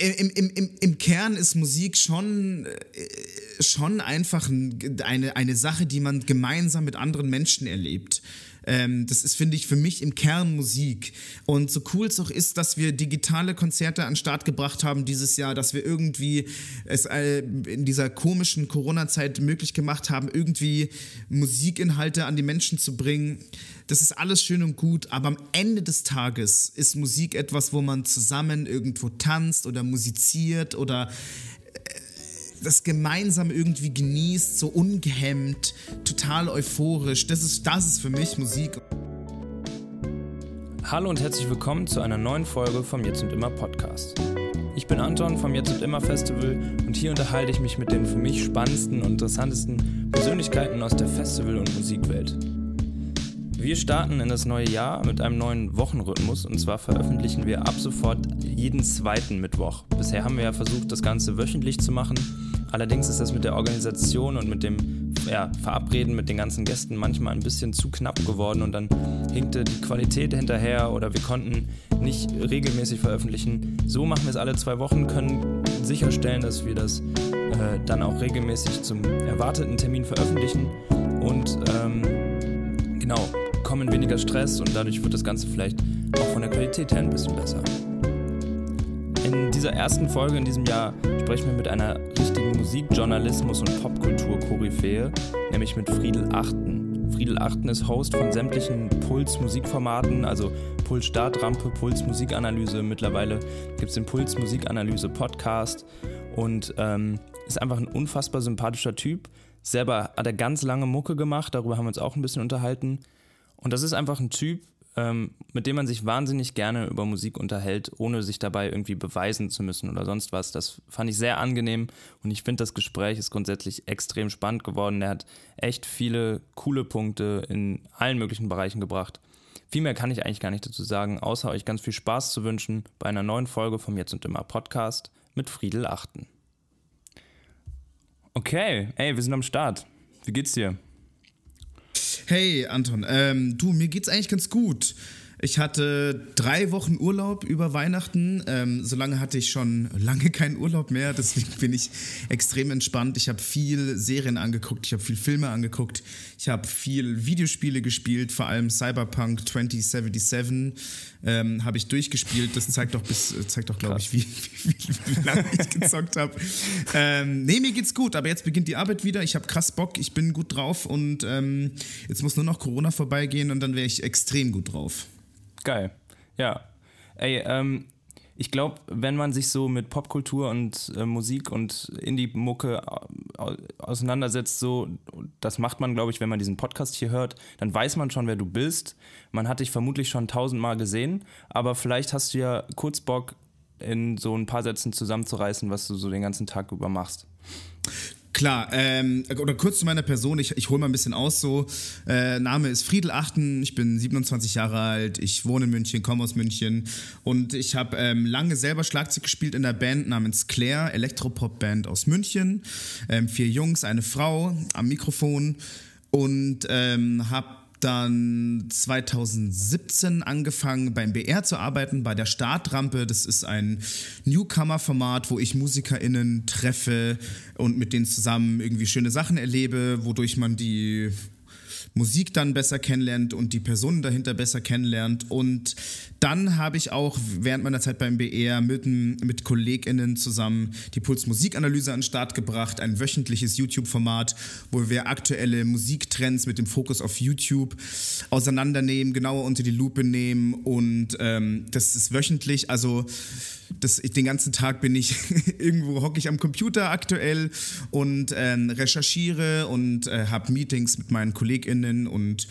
im, im, im, im Kern ist Musik schon, schon einfach eine, eine Sache, die man gemeinsam mit anderen Menschen erlebt. Ähm, das ist, finde ich, für mich im Kern Musik. Und so cool es auch ist, dass wir digitale Konzerte an den Start gebracht haben dieses Jahr, dass wir irgendwie es äh, in dieser komischen Corona-Zeit möglich gemacht haben, irgendwie Musikinhalte an die Menschen zu bringen. Das ist alles schön und gut, aber am Ende des Tages ist Musik etwas, wo man zusammen irgendwo tanzt oder musiziert oder das gemeinsam irgendwie genießt, so ungehemmt, total euphorisch. Das ist, das ist für mich Musik. Hallo und herzlich willkommen zu einer neuen Folge vom Jetzt und Immer Podcast. Ich bin Anton vom Jetzt und Immer Festival und hier unterhalte ich mich mit den für mich spannendsten und interessantesten Persönlichkeiten aus der Festival- und Musikwelt. Wir starten in das neue Jahr mit einem neuen Wochenrhythmus und zwar veröffentlichen wir ab sofort jeden zweiten Mittwoch. Bisher haben wir ja versucht, das Ganze wöchentlich zu machen Allerdings ist das mit der Organisation und mit dem ja, Verabreden mit den ganzen Gästen manchmal ein bisschen zu knapp geworden und dann hinkte die Qualität hinterher oder wir konnten nicht regelmäßig veröffentlichen. So machen wir es alle zwei Wochen, können sicherstellen, dass wir das äh, dann auch regelmäßig zum erwarteten Termin veröffentlichen und ähm, genau, kommen weniger Stress und dadurch wird das Ganze vielleicht auch von der Qualität her ein bisschen besser. In dieser ersten Folge in diesem Jahr sprechen wir mit einer richtigen Musikjournalismus- und Popkultur-Koryphäe, nämlich mit Friedel Achten. Friedel Achten ist Host von sämtlichen Puls-Musikformaten, also Puls Startrampe, Puls Musikanalyse. Mittlerweile gibt es den Puls Musikanalyse Podcast und ähm, ist einfach ein unfassbar sympathischer Typ. Selber hat er ganz lange Mucke gemacht, darüber haben wir uns auch ein bisschen unterhalten. Und das ist einfach ein Typ, ähm, mit dem man sich wahnsinnig gerne über Musik unterhält, ohne sich dabei irgendwie beweisen zu müssen oder sonst was. Das fand ich sehr angenehm und ich finde, das Gespräch ist grundsätzlich extrem spannend geworden. Er hat echt viele coole Punkte in allen möglichen Bereichen gebracht. Viel mehr kann ich eigentlich gar nicht dazu sagen, außer euch ganz viel Spaß zu wünschen bei einer neuen Folge vom Jetzt und Immer Podcast mit Friedel Achten. Okay, ey, wir sind am Start. Wie geht's dir? Hey Anton, ähm, du, mir geht's eigentlich ganz gut. Ich hatte drei Wochen Urlaub über Weihnachten. Ähm, so lange hatte ich schon lange keinen Urlaub mehr. Deswegen bin ich extrem entspannt. Ich habe viel Serien angeguckt, ich habe viel Filme angeguckt, ich habe viel Videospiele gespielt, vor allem Cyberpunk 2077 ähm, habe ich durchgespielt. Das zeigt doch bis, zeigt doch, glaube ich, wie, wie, wie, lange ich gezockt habe. Ähm, nee, mir geht's gut, aber jetzt beginnt die Arbeit wieder. Ich habe krass Bock, ich bin gut drauf und ähm, jetzt muss nur noch Corona vorbeigehen und dann wäre ich extrem gut drauf. Geil. Ja. Ey, ähm, ich glaube, wenn man sich so mit Popkultur und äh, Musik und Indie-Mucke auseinandersetzt, so, das macht man, glaube ich, wenn man diesen Podcast hier hört, dann weiß man schon, wer du bist. Man hat dich vermutlich schon tausendmal gesehen, aber vielleicht hast du ja kurz Bock, in so ein paar Sätzen zusammenzureißen, was du so den ganzen Tag über machst. Klar, ähm, oder kurz zu meiner Person, ich, ich hole mal ein bisschen aus so. Äh, Name ist Friedel Achten, ich bin 27 Jahre alt, ich wohne in München, komme aus München. Und ich habe ähm, lange selber Schlagzeug gespielt in der Band namens Claire, Elektropop-Band aus München. Ähm, vier Jungs, eine Frau am Mikrofon. Und ähm, habe dann 2017 angefangen beim BR zu arbeiten, bei der Startrampe. Das ist ein Newcomer-Format, wo ich MusikerInnen treffe und mit denen zusammen irgendwie schöne Sachen erlebe, wodurch man die Musik dann besser kennenlernt und die Personen dahinter besser kennenlernt. Und dann habe ich auch während meiner Zeit beim BR mit, mit KollegInnen zusammen die Puls Musikanalyse an den Start gebracht, ein wöchentliches YouTube-Format, wo wir aktuelle Musiktrends mit dem Fokus auf YouTube auseinandernehmen, genauer unter die Lupe nehmen und ähm, das ist wöchentlich, also das, den ganzen Tag bin ich irgendwo hocke ich am Computer aktuell und äh, recherchiere und äh, habe Meetings mit meinen KollegInnen und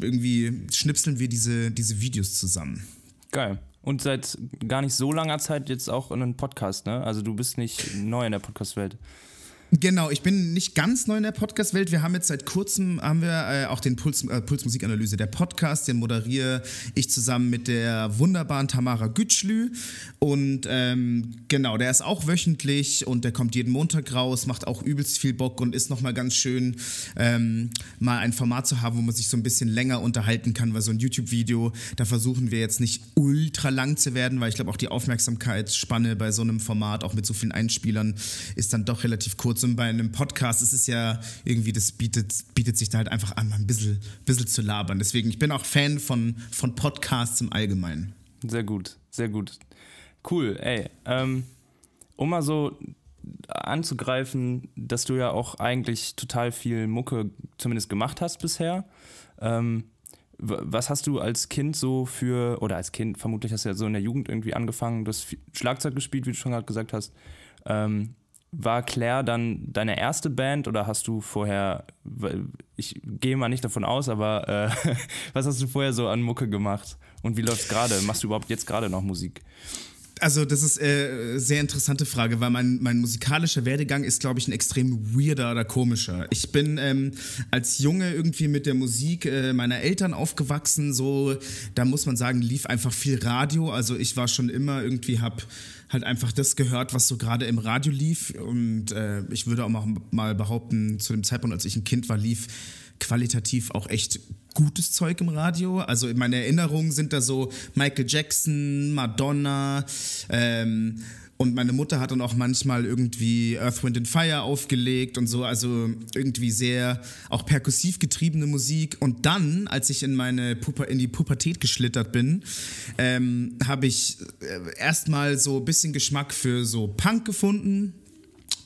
irgendwie schnipseln wir diese, diese Videos zusammen. Geil. Und seit gar nicht so langer Zeit jetzt auch in einem Podcast, ne? Also du bist nicht neu in der Podcast-Welt. Genau, ich bin nicht ganz neu in der Podcast-Welt. Wir haben jetzt seit kurzem haben wir äh, auch den Puls, äh, Pulsmusikanalyse, der Podcast, den moderiere ich zusammen mit der wunderbaren Tamara Gütschlü. Und ähm, genau, der ist auch wöchentlich und der kommt jeden Montag raus, macht auch übelst viel Bock und ist nochmal ganz schön, ähm, mal ein Format zu haben, wo man sich so ein bisschen länger unterhalten kann, weil so ein YouTube-Video, da versuchen wir jetzt nicht ultra lang zu werden, weil ich glaube auch die Aufmerksamkeitsspanne bei so einem Format, auch mit so vielen Einspielern, ist dann doch relativ kurz und bei einem Podcast ist es ja irgendwie, das bietet, bietet sich da halt einfach an, mal ein bisschen, bisschen zu labern. Deswegen, ich bin auch Fan von, von Podcasts im Allgemeinen. Sehr gut, sehr gut. Cool, ey. Ähm, um mal so anzugreifen, dass du ja auch eigentlich total viel Mucke zumindest gemacht hast bisher. Ähm, was hast du als Kind so für, oder als Kind, vermutlich hast du ja so in der Jugend irgendwie angefangen, du hast Schlagzeug gespielt, wie du schon gerade gesagt hast. Ähm, war Claire dann deine erste Band oder hast du vorher, ich gehe mal nicht davon aus, aber äh, was hast du vorher so an Mucke gemacht? Und wie läuft es gerade? Machst du überhaupt jetzt gerade noch Musik? Also, das ist äh, sehr interessante Frage, weil mein, mein musikalischer Werdegang ist, glaube ich, ein extrem weirder oder komischer. Ich bin ähm, als Junge irgendwie mit der Musik äh, meiner Eltern aufgewachsen. So, da muss man sagen, lief einfach viel Radio. Also, ich war schon immer irgendwie, hab halt einfach das gehört, was so gerade im Radio lief. Und äh, ich würde auch mal behaupten, zu dem Zeitpunkt, als ich ein Kind war, lief qualitativ auch echt gutes Zeug im Radio. Also in meiner Erinnerung sind da so Michael Jackson, Madonna, ähm, und meine Mutter hat dann auch manchmal irgendwie Earth, Wind and Fire aufgelegt und so, also irgendwie sehr auch perkussiv getriebene Musik. Und dann, als ich in meine Pupa in die Pubertät geschlittert bin, ähm, habe ich äh, erstmal so ein bisschen Geschmack für so Punk gefunden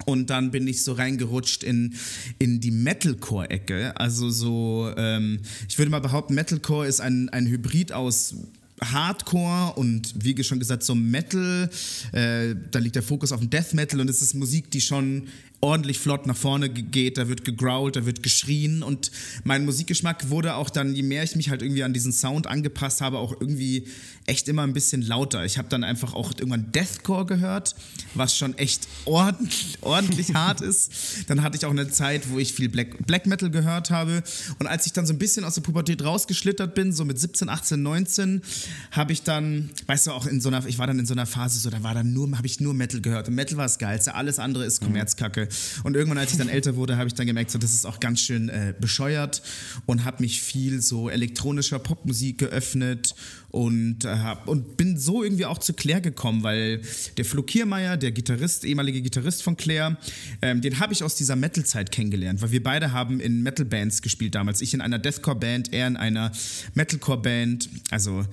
und dann bin ich so reingerutscht in, in die Metalcore-Ecke. Also so, ähm, ich würde mal behaupten, Metalcore ist ein, ein Hybrid aus Hardcore und wie schon gesagt so Metal. Äh, da liegt der Fokus auf dem Death Metal und es ist Musik, die schon ordentlich flott nach vorne geht, da wird gegrowlt, da wird geschrien und mein Musikgeschmack wurde auch dann, je mehr ich mich halt irgendwie an diesen Sound angepasst habe, auch irgendwie echt immer ein bisschen lauter. Ich habe dann einfach auch irgendwann Deathcore gehört, was schon echt ordentlich, ordentlich hart ist. Dann hatte ich auch eine Zeit, wo ich viel Black, Black Metal gehört habe und als ich dann so ein bisschen aus der Pubertät rausgeschlittert bin, so mit 17, 18, 19, habe ich dann, weißt du, auch in so einer, ich war dann in so einer Phase, so da war dann nur, habe ich nur Metal gehört und Metal war das Geilste, alles andere ist Kommerzkacke. Und irgendwann, als ich dann älter wurde, habe ich dann gemerkt, so, das ist auch ganz schön äh, bescheuert und habe mich viel so elektronischer Popmusik geöffnet und, äh, hab, und bin so irgendwie auch zu Claire gekommen, weil der Flo Kiermeier, der Gitarrist, ehemalige Gitarrist von Claire, ähm, den habe ich aus dieser Metal-Zeit kennengelernt, weil wir beide haben in Metal-Bands gespielt damals. Ich in einer Deathcore-Band, er in einer Metalcore-Band. Also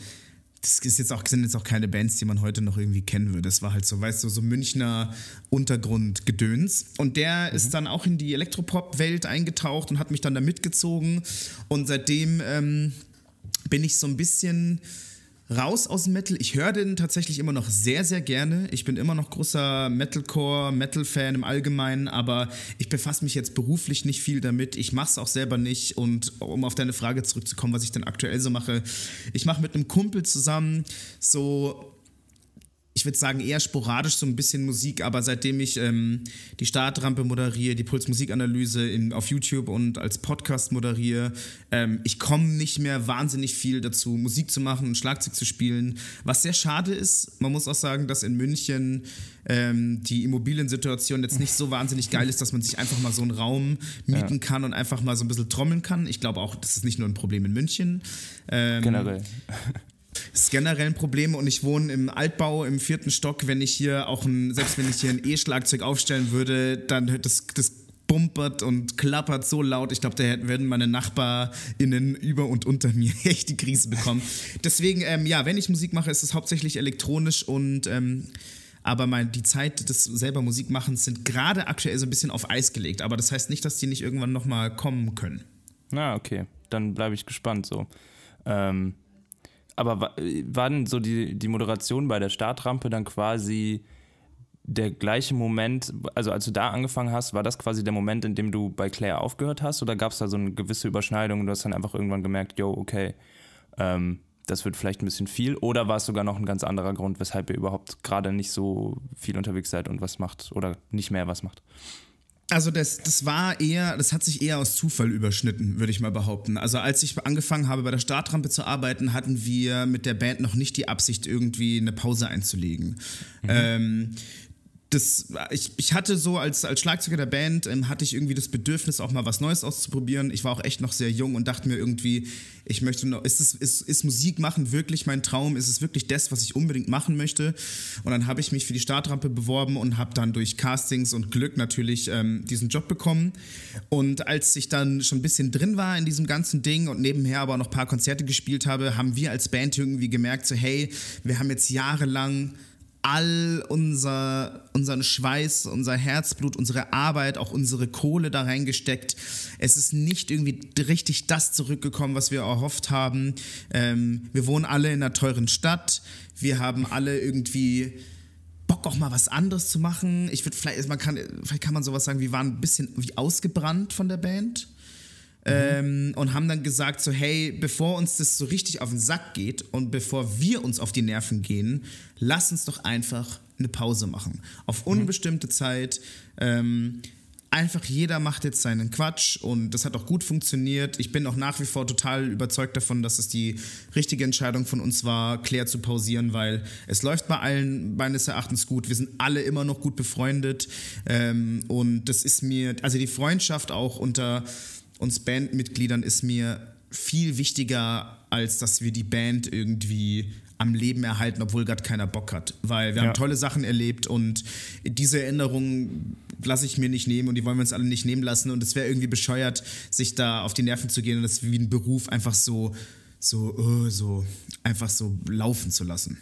das ist jetzt auch, sind jetzt auch keine Bands, die man heute noch irgendwie kennen würde. Das war halt so, weißt du, so Münchner Untergrundgedöns. Und der mhm. ist dann auch in die Elektropop-Welt eingetaucht und hat mich dann da mitgezogen. Und seitdem ähm, bin ich so ein bisschen raus aus Metal. Ich höre den tatsächlich immer noch sehr, sehr gerne. Ich bin immer noch großer Metalcore, Metal-Fan im Allgemeinen, aber ich befasse mich jetzt beruflich nicht viel damit. Ich mache es auch selber nicht. Und um auf deine Frage zurückzukommen, was ich denn aktuell so mache, ich mache mit einem Kumpel zusammen so ich würde sagen, eher sporadisch so ein bisschen Musik, aber seitdem ich ähm, die Startrampe moderiere, die Pulsmusikanalyse auf YouTube und als Podcast moderiere, ähm, ich komme nicht mehr wahnsinnig viel dazu, Musik zu machen und Schlagzeug zu spielen, was sehr schade ist. Man muss auch sagen, dass in München ähm, die Immobiliensituation jetzt nicht so wahnsinnig geil ist, dass man sich einfach mal so einen Raum mieten ja. kann und einfach mal so ein bisschen trommeln kann. Ich glaube auch, das ist nicht nur ein Problem in München. Ähm, Generell. Das ist generell ein Problem und ich wohne im Altbau im vierten Stock. Wenn ich hier auch ein, selbst wenn ich hier ein E-Schlagzeug aufstellen würde, dann das, das bumpert und klappert so laut. Ich glaube, da würden meine NachbarInnen über und unter mir echt die Krise bekommen. Deswegen, ähm, ja, wenn ich Musik mache, ist es hauptsächlich elektronisch und ähm, aber mein, die Zeit des selber Musikmachens sind gerade aktuell so ein bisschen auf Eis gelegt. Aber das heißt nicht, dass die nicht irgendwann nochmal kommen können. Na, okay. Dann bleibe ich gespannt so. Ähm, aber war denn so die, die Moderation bei der Startrampe dann quasi der gleiche Moment, also als du da angefangen hast, war das quasi der Moment, in dem du bei Claire aufgehört hast oder gab es da so eine gewisse Überschneidung und du hast dann einfach irgendwann gemerkt, yo, okay, ähm, das wird vielleicht ein bisschen viel oder war es sogar noch ein ganz anderer Grund, weshalb ihr überhaupt gerade nicht so viel unterwegs seid und was macht oder nicht mehr was macht? Also das, das war eher, das hat sich eher aus Zufall überschnitten, würde ich mal behaupten. Also als ich angefangen habe, bei der Startrampe zu arbeiten, hatten wir mit der Band noch nicht die Absicht, irgendwie eine Pause einzulegen. Mhm. Ähm, das, ich, ich hatte so als, als Schlagzeuger der Band, ähm, hatte ich irgendwie das Bedürfnis, auch mal was Neues auszuprobieren. Ich war auch echt noch sehr jung und dachte mir irgendwie, ich möchte noch, ist, es, ist, ist Musik machen wirklich mein Traum? Ist es wirklich das, was ich unbedingt machen möchte? Und dann habe ich mich für die Startrampe beworben und habe dann durch Castings und Glück natürlich ähm, diesen Job bekommen. Und als ich dann schon ein bisschen drin war in diesem ganzen Ding und nebenher aber noch ein paar Konzerte gespielt habe, haben wir als Band irgendwie gemerkt, so hey, wir haben jetzt jahrelang all unser, unseren Schweiß, unser Herzblut, unsere Arbeit, auch unsere Kohle da reingesteckt. Es ist nicht irgendwie richtig das zurückgekommen, was wir erhofft haben. Ähm, wir wohnen alle in einer teuren Stadt. Wir haben alle irgendwie Bock, auch mal was anderes zu machen. Ich würde vielleicht, man kann, vielleicht kann man sowas sagen, wir waren ein bisschen wie ausgebrannt von der Band. Ähm, und haben dann gesagt, so hey, bevor uns das so richtig auf den Sack geht und bevor wir uns auf die Nerven gehen, lass uns doch einfach eine Pause machen. Auf mhm. unbestimmte. Zeit. Ähm, einfach jeder macht jetzt seinen Quatsch und das hat auch gut funktioniert. Ich bin auch nach wie vor total überzeugt davon, dass es die richtige Entscheidung von uns war, Claire zu pausieren, weil es läuft bei allen meines Erachtens gut. Wir sind alle immer noch gut befreundet ähm, und das ist mir, also die Freundschaft auch unter uns Bandmitgliedern ist mir viel wichtiger, als dass wir die Band irgendwie am Leben erhalten, obwohl gerade keiner Bock hat. Weil wir ja. haben tolle Sachen erlebt und diese Erinnerungen lasse ich mir nicht nehmen und die wollen wir uns alle nicht nehmen lassen. Und es wäre irgendwie bescheuert, sich da auf die Nerven zu gehen und das wie ein Beruf einfach so, so, uh, so, einfach so laufen zu lassen.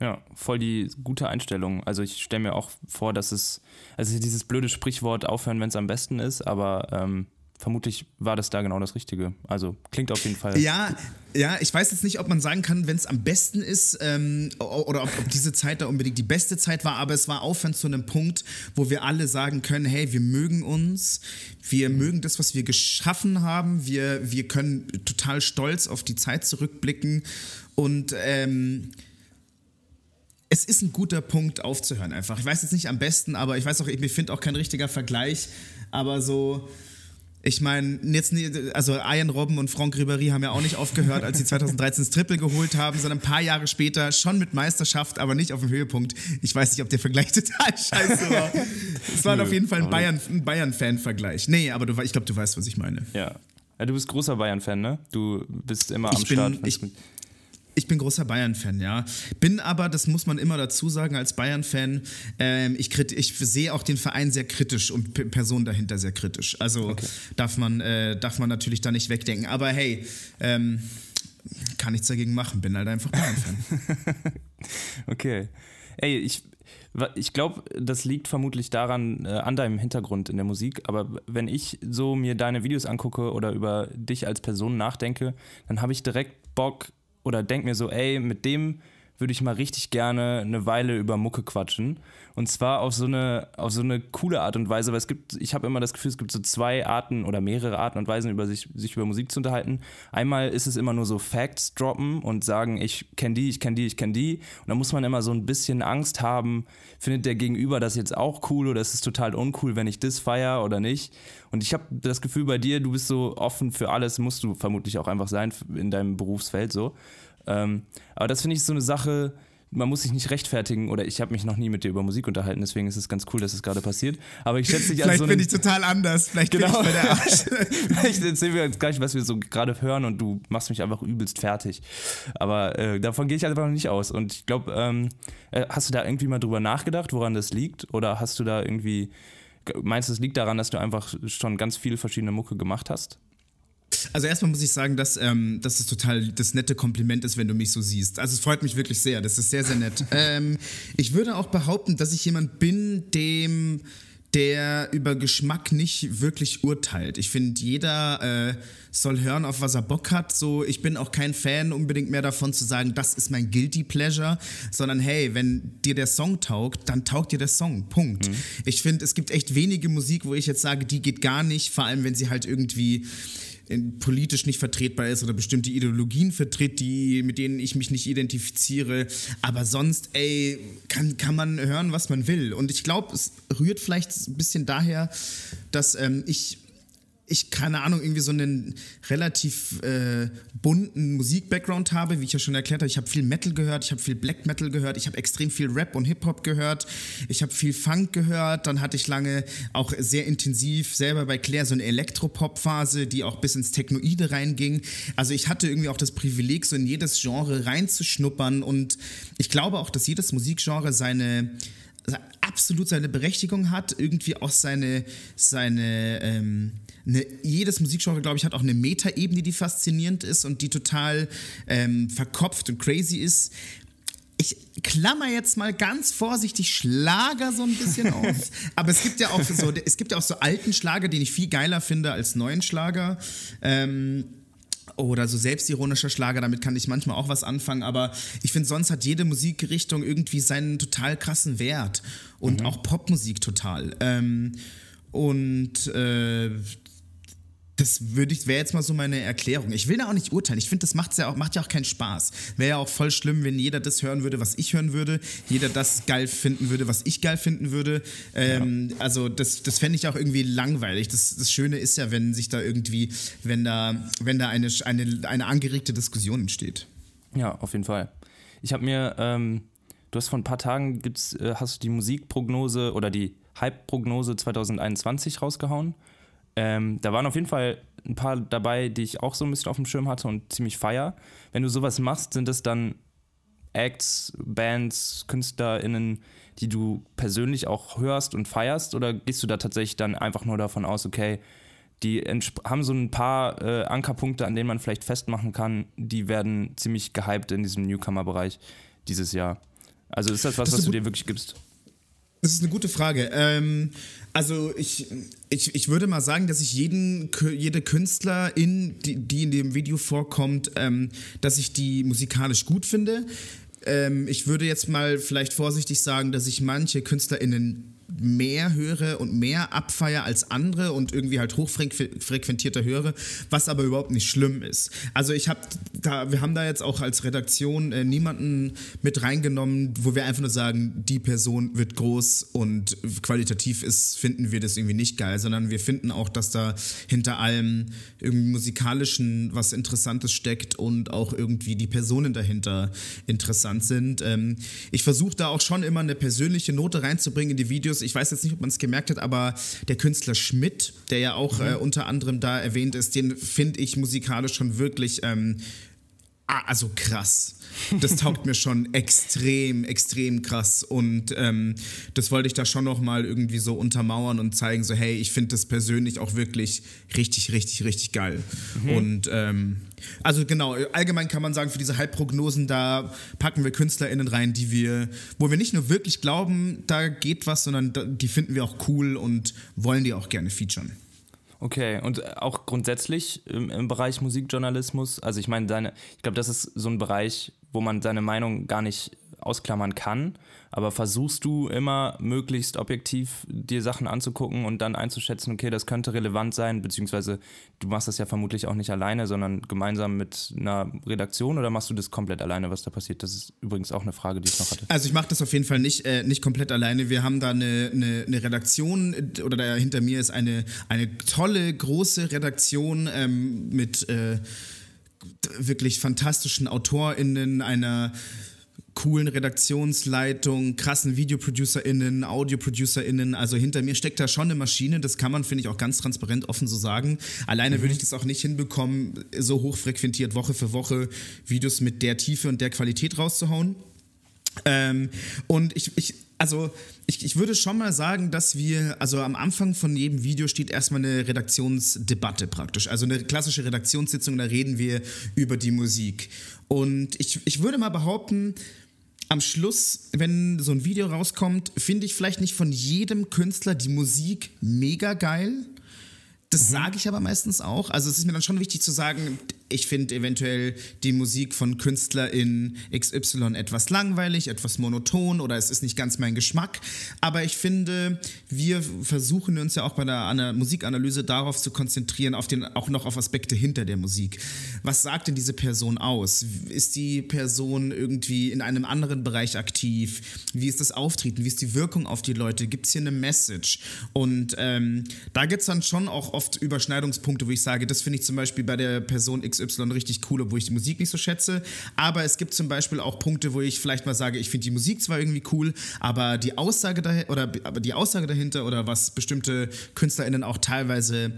Ja, voll die gute Einstellung. Also ich stelle mir auch vor, dass es, also dieses blöde Sprichwort aufhören, wenn es am besten ist, aber ähm, vermutlich war das da genau das Richtige. Also klingt auf jeden Fall. Ja, ja, ich weiß jetzt nicht, ob man sagen kann, wenn es am besten ist ähm, oder ob, ob, diese Zeit da unbedingt die beste Zeit war, aber es war aufhören zu einem Punkt, wo wir alle sagen können, hey, wir mögen uns, wir mögen das, was wir geschaffen haben, wir, wir können total stolz auf die Zeit zurückblicken und ähm, es ist ein guter Punkt aufzuhören einfach. Ich weiß jetzt nicht am besten, aber ich weiß auch, ich finde auch kein richtiger Vergleich, aber so ich meine, jetzt, also Ian Robben und Franck Ribéry haben ja auch nicht aufgehört, als sie 2013 das Triple geholt haben, sondern ein paar Jahre später schon mit Meisterschaft, aber nicht auf dem Höhepunkt. Ich weiß nicht, ob der Vergleich total scheiße war. Es war Nö, auf jeden Fall ein Bayern-Fan-Vergleich. Bayern nee, aber du, ich glaube, du weißt, was ich meine. Ja. ja du bist großer Bayern-Fan, ne? Du bist immer am ich bin, Start. Ich, ich bin großer Bayern-Fan, ja. Bin aber, das muss man immer dazu sagen, als Bayern-Fan, ähm, ich, ich sehe auch den Verein sehr kritisch und P Personen dahinter sehr kritisch. Also okay. darf, man, äh, darf man natürlich da nicht wegdenken. Aber hey, ähm, kann nichts dagegen machen, bin halt einfach Bayern-Fan. okay. Ey, ich, ich glaube, das liegt vermutlich daran, äh, an deinem Hintergrund in der Musik. Aber wenn ich so mir deine Videos angucke oder über dich als Person nachdenke, dann habe ich direkt Bock, oder denke mir so, ey, mit dem würde ich mal richtig gerne eine Weile über Mucke quatschen. Und zwar auf so eine, auf so eine coole Art und Weise, weil es gibt, ich habe immer das Gefühl, es gibt so zwei Arten oder mehrere Arten und Weisen, über sich, sich über Musik zu unterhalten. Einmal ist es immer nur so Facts droppen und sagen, ich kenne die, ich kenne die, ich kenne die. Und da muss man immer so ein bisschen Angst haben, findet der Gegenüber das jetzt auch cool oder ist es total uncool, wenn ich das feiere oder nicht. Und ich habe das Gefühl bei dir, du bist so offen für alles, musst du vermutlich auch einfach sein in deinem Berufsfeld so. Ähm, aber das finde ich so eine Sache, man muss sich nicht rechtfertigen oder ich habe mich noch nie mit dir über Musik unterhalten, deswegen ist es ganz cool, dass es gerade passiert. Aber ich schätze dich als so bin ich total anders, vielleicht genau. bin ich bei der Arsch. vielleicht erzählen wir jetzt gleich, was wir so gerade hören und du machst mich einfach übelst fertig. Aber äh, davon gehe ich einfach noch nicht aus. Und ich glaube, ähm, äh, hast du da irgendwie mal drüber nachgedacht, woran das liegt? Oder hast du da irgendwie, meinst du, es liegt daran, dass du einfach schon ganz viele verschiedene Mucke gemacht hast? Also erstmal muss ich sagen, dass, ähm, dass es total das nette Kompliment ist, wenn du mich so siehst. Also es freut mich wirklich sehr. Das ist sehr, sehr nett. ähm, ich würde auch behaupten, dass ich jemand bin, dem der über Geschmack nicht wirklich urteilt. Ich finde, jeder äh, soll hören, auf was er Bock hat. So, ich bin auch kein Fan unbedingt mehr davon zu sagen, das ist mein guilty pleasure, sondern hey, wenn dir der Song taugt, dann taugt dir der Song. Punkt. Mhm. Ich finde, es gibt echt wenige Musik, wo ich jetzt sage, die geht gar nicht, vor allem wenn sie halt irgendwie politisch nicht vertretbar ist oder bestimmte Ideologien vertritt, die, mit denen ich mich nicht identifiziere. Aber sonst, ey, kann, kann man hören, was man will. Und ich glaube, es rührt vielleicht ein bisschen daher, dass ähm, ich ich, keine Ahnung, irgendwie so einen relativ äh, bunten Musik-Background habe, wie ich ja schon erklärt habe. Ich habe viel Metal gehört, ich habe viel Black Metal gehört, ich habe extrem viel Rap und Hip-Hop gehört, ich habe viel Funk gehört, dann hatte ich lange auch sehr intensiv selber bei Claire so eine Elektropop-Phase, die auch bis ins Technoide reinging. Also ich hatte irgendwie auch das Privileg, so in jedes Genre reinzuschnuppern und ich glaube auch, dass jedes Musikgenre seine absolut seine Berechtigung hat, irgendwie auch seine, seine ähm, eine, jedes Musikgenre, glaube ich, hat auch eine Metaebene, die faszinierend ist und die total ähm, verkopft und crazy ist. Ich klammer jetzt mal ganz vorsichtig Schlager so ein bisschen aus. Aber es gibt ja auch so, es gibt ja auch so alten Schlager, den ich viel geiler finde als neuen Schlager. Ähm, oder so selbstironischer Schlager, damit kann ich manchmal auch was anfangen, aber ich finde, sonst hat jede Musikrichtung irgendwie seinen total krassen Wert und mhm. auch Popmusik total. Ähm, und äh, das würde ich, wäre jetzt mal so meine Erklärung. Ich will da auch nicht urteilen. Ich finde, das macht's ja auch, macht ja auch keinen Spaß. Wäre ja auch voll schlimm, wenn jeder das hören würde, was ich hören würde, jeder das geil finden würde, was ich geil finden würde. Ähm, ja. Also das, das fände ich auch irgendwie langweilig. Das, das Schöne ist ja, wenn sich da irgendwie, wenn da, wenn da eine, eine, eine angeregte Diskussion entsteht. Ja, auf jeden Fall. Ich habe mir, ähm, du hast vor ein paar Tagen gibt's, äh, hast du die Musikprognose oder die Hype-Prognose 2021 rausgehauen. Ähm, da waren auf jeden Fall ein paar dabei, die ich auch so ein bisschen auf dem Schirm hatte und ziemlich feier. Wenn du sowas machst, sind es dann Acts, Bands, KünstlerInnen, die du persönlich auch hörst und feierst? Oder gehst du da tatsächlich dann einfach nur davon aus, okay, die haben so ein paar äh, Ankerpunkte, an denen man vielleicht festmachen kann, die werden ziemlich gehypt in diesem Newcomer-Bereich dieses Jahr. Also ist das was, das was du dir wirklich gibst? Das ist eine gute Frage. Ähm, also ich, ich, ich würde mal sagen, dass ich jeden, jede Künstlerin, die, die in dem Video vorkommt, ähm, dass ich die musikalisch gut finde. Ähm, ich würde jetzt mal vielleicht vorsichtig sagen, dass ich manche KünstlerInnen mehr höre und mehr abfeier als andere und irgendwie halt hochfrequentierter höre, was aber überhaupt nicht schlimm ist. Also ich habe da, wir haben da jetzt auch als Redaktion äh, niemanden mit reingenommen, wo wir einfach nur sagen, die Person wird groß und qualitativ ist, finden wir das irgendwie nicht geil, sondern wir finden auch, dass da hinter allem irgendwie musikalischen was Interessantes steckt und auch irgendwie die Personen dahinter interessant sind. Ähm, ich versuche da auch schon immer eine persönliche Note reinzubringen in die Videos ich weiß jetzt nicht, ob man es gemerkt hat, aber der Künstler Schmidt, der ja auch mhm. äh, unter anderem da erwähnt ist, den finde ich musikalisch schon wirklich, ähm, also krass. Das taugt mir schon extrem, extrem krass. Und ähm, das wollte ich da schon nochmal irgendwie so untermauern und zeigen, so, hey, ich finde das persönlich auch wirklich richtig, richtig, richtig geil. Mhm. Und ähm, also genau, allgemein kann man sagen, für diese Halbprognosen, da packen wir KünstlerInnen rein, die wir, wo wir nicht nur wirklich glauben, da geht was, sondern die finden wir auch cool und wollen die auch gerne featuren. Okay, und auch grundsätzlich im, im Bereich Musikjournalismus, also ich meine, deine, ich glaube, das ist so ein Bereich, wo man seine Meinung gar nicht ausklammern kann. Aber versuchst du immer möglichst objektiv dir Sachen anzugucken und dann einzuschätzen, okay, das könnte relevant sein, beziehungsweise du machst das ja vermutlich auch nicht alleine, sondern gemeinsam mit einer Redaktion oder machst du das komplett alleine, was da passiert? Das ist übrigens auch eine Frage, die ich noch hatte. Also ich mache das auf jeden Fall nicht, äh, nicht komplett alleine. Wir haben da eine, eine, eine Redaktion oder da hinter mir ist eine, eine tolle, große Redaktion ähm, mit äh, wirklich fantastischen AutorInnen, einer coolen Redaktionsleitung, krassen VideoproducerInnen, AudioproducerInnen. Also hinter mir steckt da schon eine Maschine. Das kann man, finde ich, auch ganz transparent offen so sagen. Alleine mhm. würde ich das auch nicht hinbekommen, so hochfrequentiert Woche für Woche Videos mit der Tiefe und der Qualität rauszuhauen. Ähm, und ich, ich also ich, ich würde schon mal sagen, dass wir, also am Anfang von jedem Video steht erstmal eine Redaktionsdebatte praktisch. Also eine klassische Redaktionssitzung, da reden wir über die Musik. Und ich, ich würde mal behaupten, am Schluss, wenn so ein Video rauskommt, finde ich vielleicht nicht von jedem Künstler die Musik mega geil. Das mhm. sage ich aber meistens auch. Also es ist mir dann schon wichtig zu sagen, ich finde eventuell die Musik von Künstlerin XY etwas langweilig, etwas monoton oder es ist nicht ganz mein Geschmack. Aber ich finde, wir versuchen uns ja auch bei der Musikanalyse darauf zu konzentrieren, auf den, auch noch auf Aspekte hinter der Musik. Was sagt denn diese Person aus? Ist die Person irgendwie in einem anderen Bereich aktiv? Wie ist das Auftreten? Wie ist die Wirkung auf die Leute? Gibt es hier eine Message? Und ähm, da gibt es dann schon auch oft Überschneidungspunkte, wo ich sage, das finde ich zum Beispiel bei der Person XY richtig cool, obwohl ich die Musik nicht so schätze. Aber es gibt zum Beispiel auch Punkte, wo ich vielleicht mal sage, ich finde die Musik zwar irgendwie cool, aber die Aussage dahinter oder aber die Aussage dahinter oder was bestimmte KünstlerInnen auch teilweise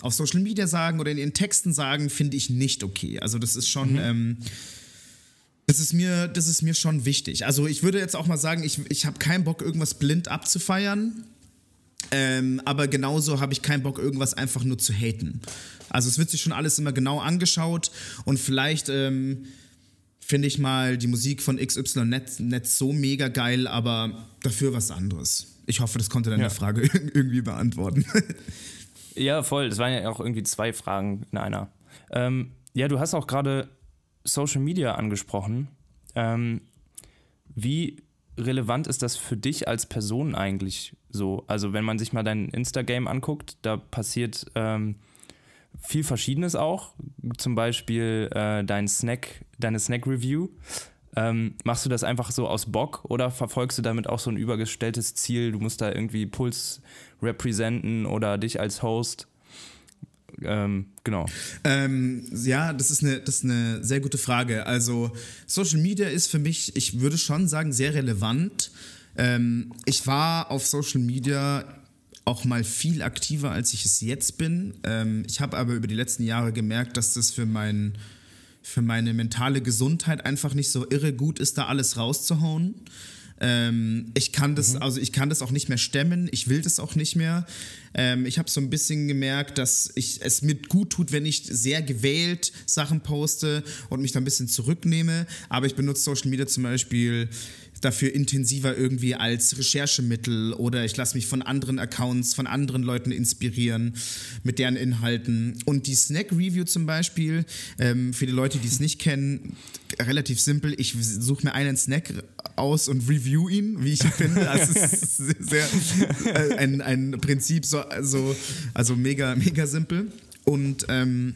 auf Social Media sagen oder in ihren Texten sagen, finde ich nicht okay. Also das ist schon. Mhm. Ähm, das ist, mir, das ist mir schon wichtig. Also ich würde jetzt auch mal sagen, ich, ich habe keinen Bock, irgendwas blind abzufeiern. Ähm, aber genauso habe ich keinen Bock, irgendwas einfach nur zu haten. Also es wird sich schon alles immer genau angeschaut und vielleicht ähm, finde ich mal die Musik von XY nicht, nicht so mega geil, aber dafür was anderes. Ich hoffe, das konnte deine ja. Frage irgendwie beantworten. ja, voll. Das waren ja auch irgendwie zwei Fragen in einer. Ähm, ja, du hast auch gerade Social Media angesprochen. Ähm, wie relevant ist das für dich als Person eigentlich so? Also wenn man sich mal dein Instagram anguckt, da passiert ähm, viel Verschiedenes auch. Zum Beispiel äh, dein Snack, deine Snack-Review. Ähm, machst du das einfach so aus Bock oder verfolgst du damit auch so ein übergestelltes Ziel? Du musst da irgendwie Puls representen oder dich als Host ähm, genau. Ähm, ja, das ist, eine, das ist eine sehr gute Frage. Also Social Media ist für mich, ich würde schon sagen, sehr relevant. Ähm, ich war auf Social Media auch mal viel aktiver, als ich es jetzt bin. Ähm, ich habe aber über die letzten Jahre gemerkt, dass das für mein für meine mentale Gesundheit einfach nicht so irre gut ist, da alles rauszuhauen. Ähm, ich kann das, mhm. also ich kann das auch nicht mehr stemmen, ich will das auch nicht mehr. Ähm, ich habe so ein bisschen gemerkt, dass ich es mir gut tut, wenn ich sehr gewählt Sachen poste und mich da ein bisschen zurücknehme. Aber ich benutze Social Media zum Beispiel dafür intensiver irgendwie als Recherchemittel oder ich lasse mich von anderen Accounts, von anderen Leuten inspirieren mit deren Inhalten. Und die Snack Review zum Beispiel, ähm, für die Leute, die es nicht kennen, relativ simpel. Ich suche mir einen Snack aus und review ihn, wie ich finde. Also es ist sehr, äh, ein, ein Prinzip, so, also, also mega, mega simpel. Und ähm,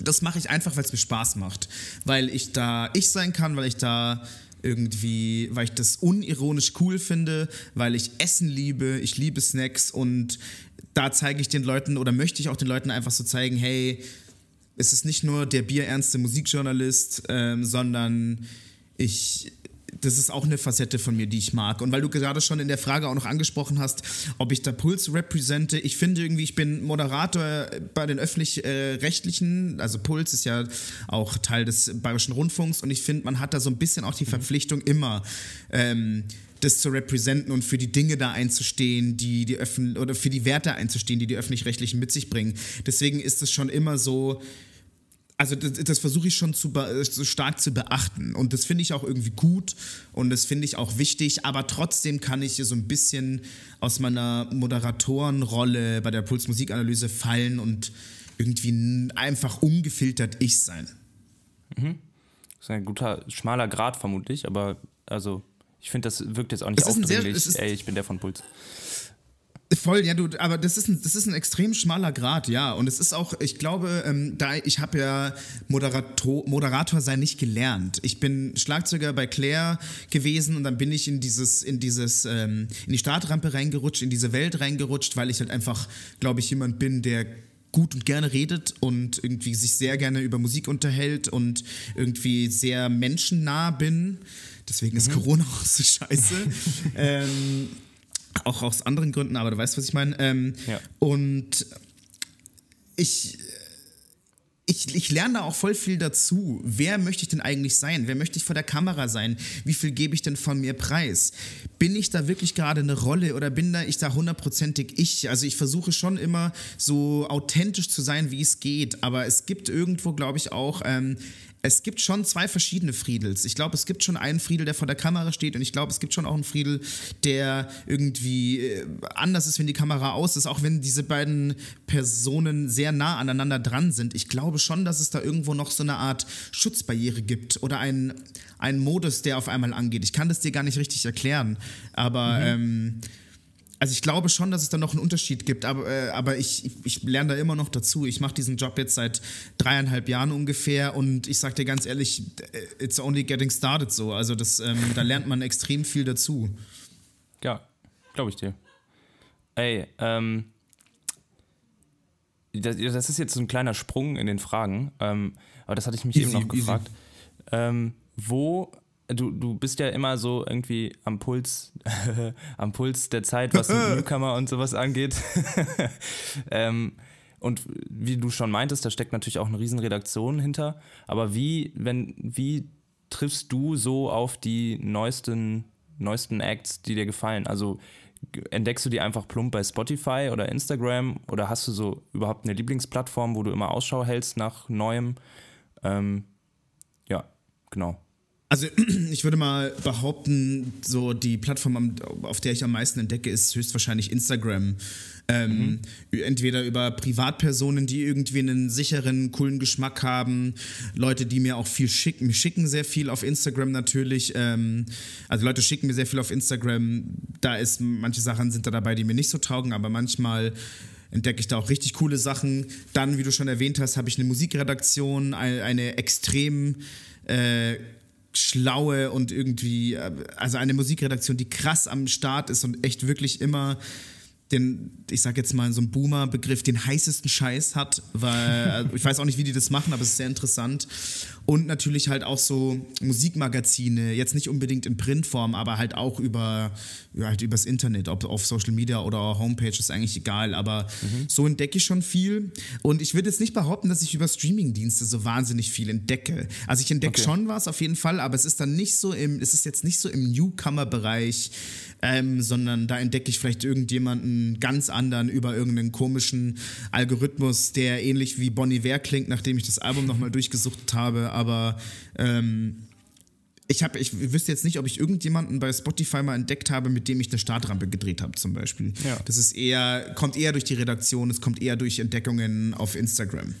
das mache ich einfach, weil es mir Spaß macht. Weil ich da ich sein kann, weil ich da irgendwie, weil ich das unironisch cool finde, weil ich Essen liebe, ich liebe Snacks und da zeige ich den Leuten oder möchte ich auch den Leuten einfach so zeigen, hey, es ist nicht nur der bierernste Musikjournalist, ähm, sondern ich das ist auch eine Facette von mir, die ich mag. Und weil du gerade schon in der Frage auch noch angesprochen hast, ob ich da Puls repräsente, ich finde irgendwie, ich bin Moderator bei den öffentlich-rechtlichen, äh, also Puls ist ja auch Teil des Bayerischen Rundfunks und ich finde, man hat da so ein bisschen auch die mhm. Verpflichtung immer. Ähm, das zu repräsentieren und für die Dinge da einzustehen, die die öffentlich oder für die Werte einzustehen, die die öffentlich-rechtlichen mit sich bringen. Deswegen ist es schon immer so, also das, das versuche ich schon zu so stark zu beachten und das finde ich auch irgendwie gut und das finde ich auch wichtig, aber trotzdem kann ich hier so ein bisschen aus meiner Moderatorenrolle bei der Puls Musikanalyse fallen und irgendwie einfach ungefiltert ich sein. Mhm. Das ist ein guter schmaler Grad vermutlich, aber also ich finde, das wirkt jetzt auch nicht aufdringlich. Sehr, Ey, ich bin der von Puls. Voll, ja, du, aber das ist, ein, das ist ein extrem schmaler Grad, ja. Und es ist auch, ich glaube, ähm, da ich habe ja Moderator, Moderator sein nicht gelernt. Ich bin Schlagzeuger bei Claire gewesen und dann bin ich in dieses, in dieses, ähm, in die Startrampe reingerutscht, in diese Welt reingerutscht, weil ich halt einfach, glaube ich, jemand bin, der gut und gerne redet und irgendwie sich sehr gerne über Musik unterhält und irgendwie sehr menschennah bin. Deswegen ist mhm. Corona auch so scheiße. ähm, auch aus anderen Gründen, aber du weißt, was ich meine. Ähm, ja. Und ich, ich, ich lerne da auch voll viel dazu. Wer möchte ich denn eigentlich sein? Wer möchte ich vor der Kamera sein? Wie viel gebe ich denn von mir preis? Bin ich da wirklich gerade eine Rolle oder bin da ich da hundertprozentig ich? Also ich versuche schon immer so authentisch zu sein, wie es geht, aber es gibt irgendwo, glaube ich, auch ähm, es gibt schon zwei verschiedene Friedels. Ich glaube, es gibt schon einen Friedel, der vor der Kamera steht und ich glaube, es gibt schon auch einen Friedel, der irgendwie äh, anders ist, wenn die Kamera aus ist, auch wenn diese beiden Personen sehr nah aneinander dran sind. Ich glaube schon, dass es da irgendwo noch so eine Art Schutzbarriere gibt oder einen, einen Modus, der auf einmal angeht. Ich kann das dir gar nicht richtig erklären, aber mhm. ähm, also ich glaube schon, dass es da noch einen Unterschied gibt, aber, äh, aber ich, ich, lerne da immer noch dazu. Ich mache diesen Job jetzt seit dreieinhalb Jahren ungefähr und ich sage dir ganz ehrlich, it's only getting started so. Also das, ähm, da lernt man extrem viel dazu. Ja, glaube ich dir. Ey, ähm, das, das, ist jetzt so ein kleiner Sprung in den Fragen, ähm, aber das hatte ich mich easy, eben noch gefragt. Ähm, wo du, du bist ja immer so irgendwie am Puls, am Puls der Zeit, was Newcomer und sowas angeht. ähm, und wie du schon meintest, da steckt natürlich auch eine Riesenredaktion hinter. Aber wie, wenn, wie triffst du so auf die neuesten, neuesten Acts, die dir gefallen? Also entdeckst du die einfach plump bei Spotify oder Instagram oder hast du so überhaupt eine Lieblingsplattform, wo du immer Ausschau hältst nach Neuem? Ähm, ja, genau. Also ich würde mal behaupten, so die Plattform, auf der ich am meisten entdecke, ist höchstwahrscheinlich Instagram. Ähm, mhm. Entweder über Privatpersonen, die irgendwie einen sicheren, coolen Geschmack haben, Leute, die mir auch viel schicken, mir schicken sehr viel auf Instagram natürlich. Ähm, also Leute schicken mir sehr viel auf Instagram. Da ist manche Sachen sind da dabei, die mir nicht so taugen, aber manchmal entdecke ich da auch richtig coole Sachen. Dann, wie du schon erwähnt hast, habe ich eine Musikredaktion, eine, eine extrem äh, schlaue und irgendwie, äh, also eine Musikredaktion, die krass am Start ist und echt wirklich immer den, ich sag jetzt mal so ein Boomer-Begriff, den heißesten Scheiß hat, weil äh, ich weiß auch nicht, wie die das machen, aber es ist sehr interessant. Und natürlich halt auch so Musikmagazine, jetzt nicht unbedingt in Printform, aber halt auch über ja, halt übers Internet, ob auf Social Media oder Homepage, ist eigentlich egal. Aber mhm. so entdecke ich schon viel. Und ich würde jetzt nicht behaupten, dass ich über Streamingdienste so wahnsinnig viel entdecke. Also ich entdecke okay. schon was auf jeden Fall, aber es ist dann nicht so im, es ist jetzt nicht so im Newcomer-Bereich ähm, sondern da entdecke ich vielleicht irgendjemanden ganz anderen über irgendeinen komischen Algorithmus, der ähnlich wie Bonnie Ware klingt, nachdem ich das Album nochmal durchgesucht habe, aber ähm, ich, hab, ich wüsste jetzt nicht, ob ich irgendjemanden bei Spotify mal entdeckt habe, mit dem ich eine Startrampe gedreht habe, zum Beispiel. Ja. Das ist eher, kommt eher durch die Redaktion, es kommt eher durch Entdeckungen auf Instagram.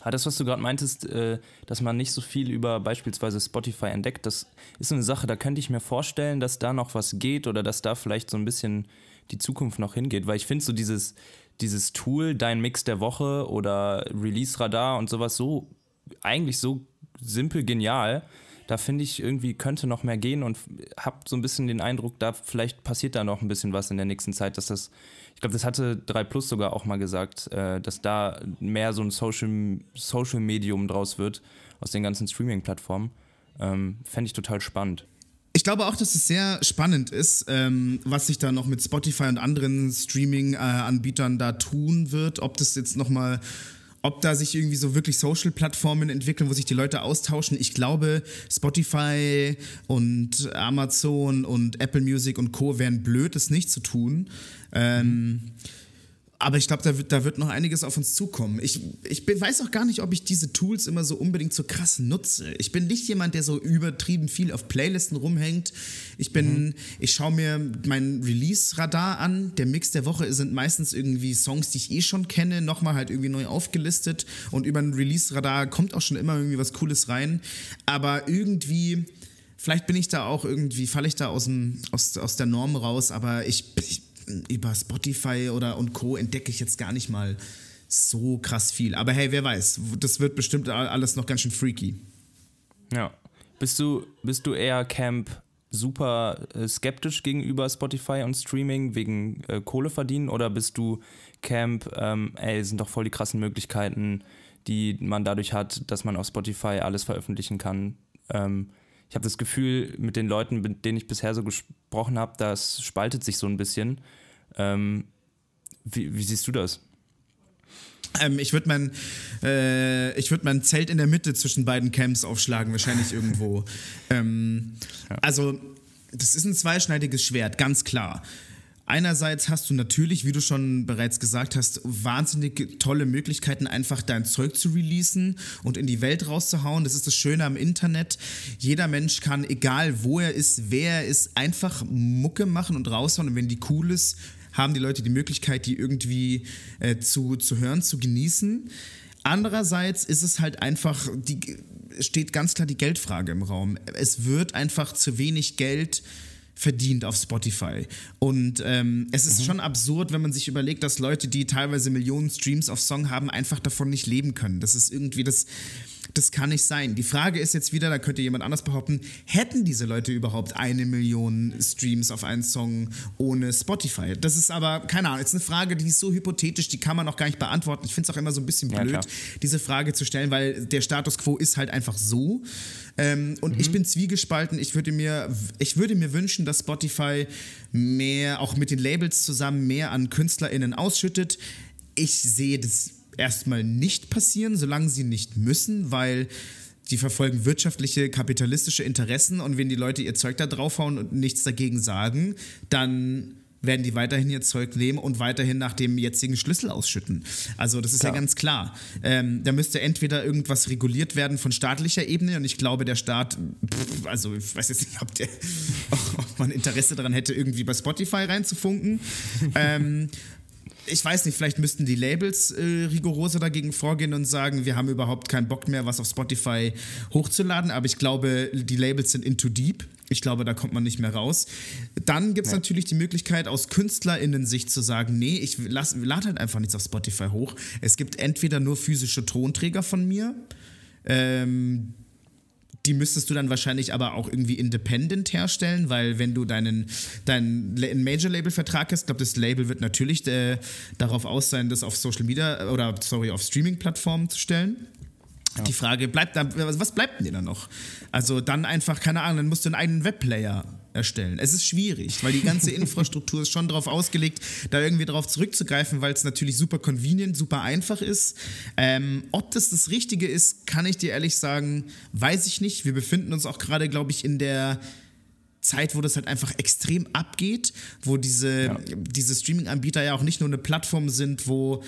Aber das, was du gerade meintest, äh, dass man nicht so viel über beispielsweise Spotify entdeckt, das ist eine Sache, da könnte ich mir vorstellen, dass da noch was geht oder dass da vielleicht so ein bisschen die Zukunft noch hingeht. Weil ich finde so dieses, dieses Tool, dein Mix der Woche oder Release Radar und sowas so eigentlich so simpel genial. Da finde ich irgendwie könnte noch mehr gehen und habe so ein bisschen den Eindruck, da vielleicht passiert da noch ein bisschen was in der nächsten Zeit, dass das ich glaube, das hatte 3 Plus sogar auch mal gesagt, äh, dass da mehr so ein Social, Social Medium draus wird aus den ganzen Streaming-Plattformen. Ähm, Fände ich total spannend. Ich glaube auch, dass es sehr spannend ist, ähm, was sich da noch mit Spotify und anderen Streaming-Anbietern da tun wird. Ob das jetzt nochmal ob da sich irgendwie so wirklich Social-Plattformen entwickeln, wo sich die Leute austauschen. Ich glaube, Spotify und Amazon und Apple Music und Co. wären blöd, das nicht zu tun. Ähm, aber ich glaube, da wird, da wird noch einiges auf uns zukommen. Ich, ich bin, weiß auch gar nicht, ob ich diese Tools immer so unbedingt so krass nutze. Ich bin nicht jemand, der so übertrieben viel auf Playlisten rumhängt. Ich bin, mhm. ich schaue mir mein Release-Radar an. Der Mix der Woche sind meistens irgendwie Songs, die ich eh schon kenne, nochmal halt irgendwie neu aufgelistet. Und über ein Release-Radar kommt auch schon immer irgendwie was Cooles rein. Aber irgendwie, vielleicht bin ich da auch irgendwie, falle ich da aus, dem, aus, aus der Norm raus, aber ich, ich über Spotify oder und Co. entdecke ich jetzt gar nicht mal so krass viel. Aber hey, wer weiß, das wird bestimmt alles noch ganz schön freaky. Ja. Bist du, bist du eher Camp super äh, skeptisch gegenüber Spotify und Streaming wegen äh, Kohle verdienen oder bist du Camp, ähm, ey, sind doch voll die krassen Möglichkeiten, die man dadurch hat, dass man auf Spotify alles veröffentlichen kann? Ähm, ich habe das Gefühl, mit den Leuten, mit denen ich bisher so gesprochen habe, das spaltet sich so ein bisschen. Ähm, wie, wie, siehst du das? Ähm, ich würde mein, äh, würd mein Zelt in der Mitte zwischen beiden Camps aufschlagen, wahrscheinlich irgendwo. ähm, ja. Also, das ist ein zweischneidiges Schwert, ganz klar. Einerseits hast du natürlich, wie du schon bereits gesagt hast, wahnsinnig tolle Möglichkeiten, einfach dein Zeug zu releasen und in die Welt rauszuhauen. Das ist das Schöne am Internet. Jeder Mensch kann, egal wo er ist, wer er ist, einfach Mucke machen und raushauen. Und wenn die cool ist, haben die Leute die Möglichkeit, die irgendwie äh, zu, zu hören, zu genießen. Andererseits ist es halt einfach, die, steht ganz klar die Geldfrage im Raum. Es wird einfach zu wenig Geld verdient auf Spotify. Und ähm, es ist mhm. schon absurd, wenn man sich überlegt, dass Leute, die teilweise Millionen Streams auf Song haben, einfach davon nicht leben können. Das ist irgendwie das. Das kann nicht sein. Die Frage ist jetzt wieder, da könnte jemand anders behaupten, hätten diese Leute überhaupt eine Million Streams auf einen Song ohne Spotify? Das ist aber, keine Ahnung, jetzt eine Frage, die ist so hypothetisch, die kann man auch gar nicht beantworten. Ich finde es auch immer so ein bisschen blöd, ja, diese Frage zu stellen, weil der Status quo ist halt einfach so. Ähm, und mhm. ich bin zwiegespalten. Ich würde, mir, ich würde mir wünschen, dass Spotify mehr, auch mit den Labels zusammen, mehr an KünstlerInnen ausschüttet. Ich sehe das erstmal nicht passieren, solange sie nicht müssen, weil die verfolgen wirtschaftliche, kapitalistische Interessen und wenn die Leute ihr Zeug da draufhauen und nichts dagegen sagen, dann werden die weiterhin ihr Zeug nehmen und weiterhin nach dem jetzigen Schlüssel ausschütten. Also das ist klar. ja ganz klar. Ähm, da müsste entweder irgendwas reguliert werden von staatlicher Ebene und ich glaube, der Staat, pff, also ich weiß jetzt nicht, ob, der, ob man Interesse daran hätte, irgendwie bei Spotify reinzufunken. ähm, ich weiß nicht, vielleicht müssten die Labels äh, rigoroser dagegen vorgehen und sagen, wir haben überhaupt keinen Bock mehr, was auf Spotify hochzuladen, aber ich glaube, die Labels sind in too deep. Ich glaube, da kommt man nicht mehr raus. Dann gibt es ja. natürlich die Möglichkeit, aus KünstlerInnen-Sicht zu sagen, nee, ich lade halt einfach nichts auf Spotify hoch. Es gibt entweder nur physische Tonträger von mir, ähm, die müsstest du dann wahrscheinlich aber auch irgendwie independent herstellen, weil wenn du deinen, deinen Major-Label-Vertrag hast, glaube das Label wird natürlich äh, darauf aus sein, das auf Social Media oder sorry, auf Streaming-Plattformen zu stellen. Ja. Die Frage bleibt dann, was bleibt denn dir dann noch? Also dann einfach, keine Ahnung, dann musst du einen eigenen Webplayer erstellen. Es ist schwierig, weil die ganze Infrastruktur ist schon darauf ausgelegt, da irgendwie darauf zurückzugreifen, weil es natürlich super convenient, super einfach ist. Ähm, ob das das Richtige ist, kann ich dir ehrlich sagen, weiß ich nicht. Wir befinden uns auch gerade, glaube ich, in der Zeit, wo das halt einfach extrem abgeht, wo diese, ja. diese Streaming-Anbieter ja auch nicht nur eine Plattform sind, wo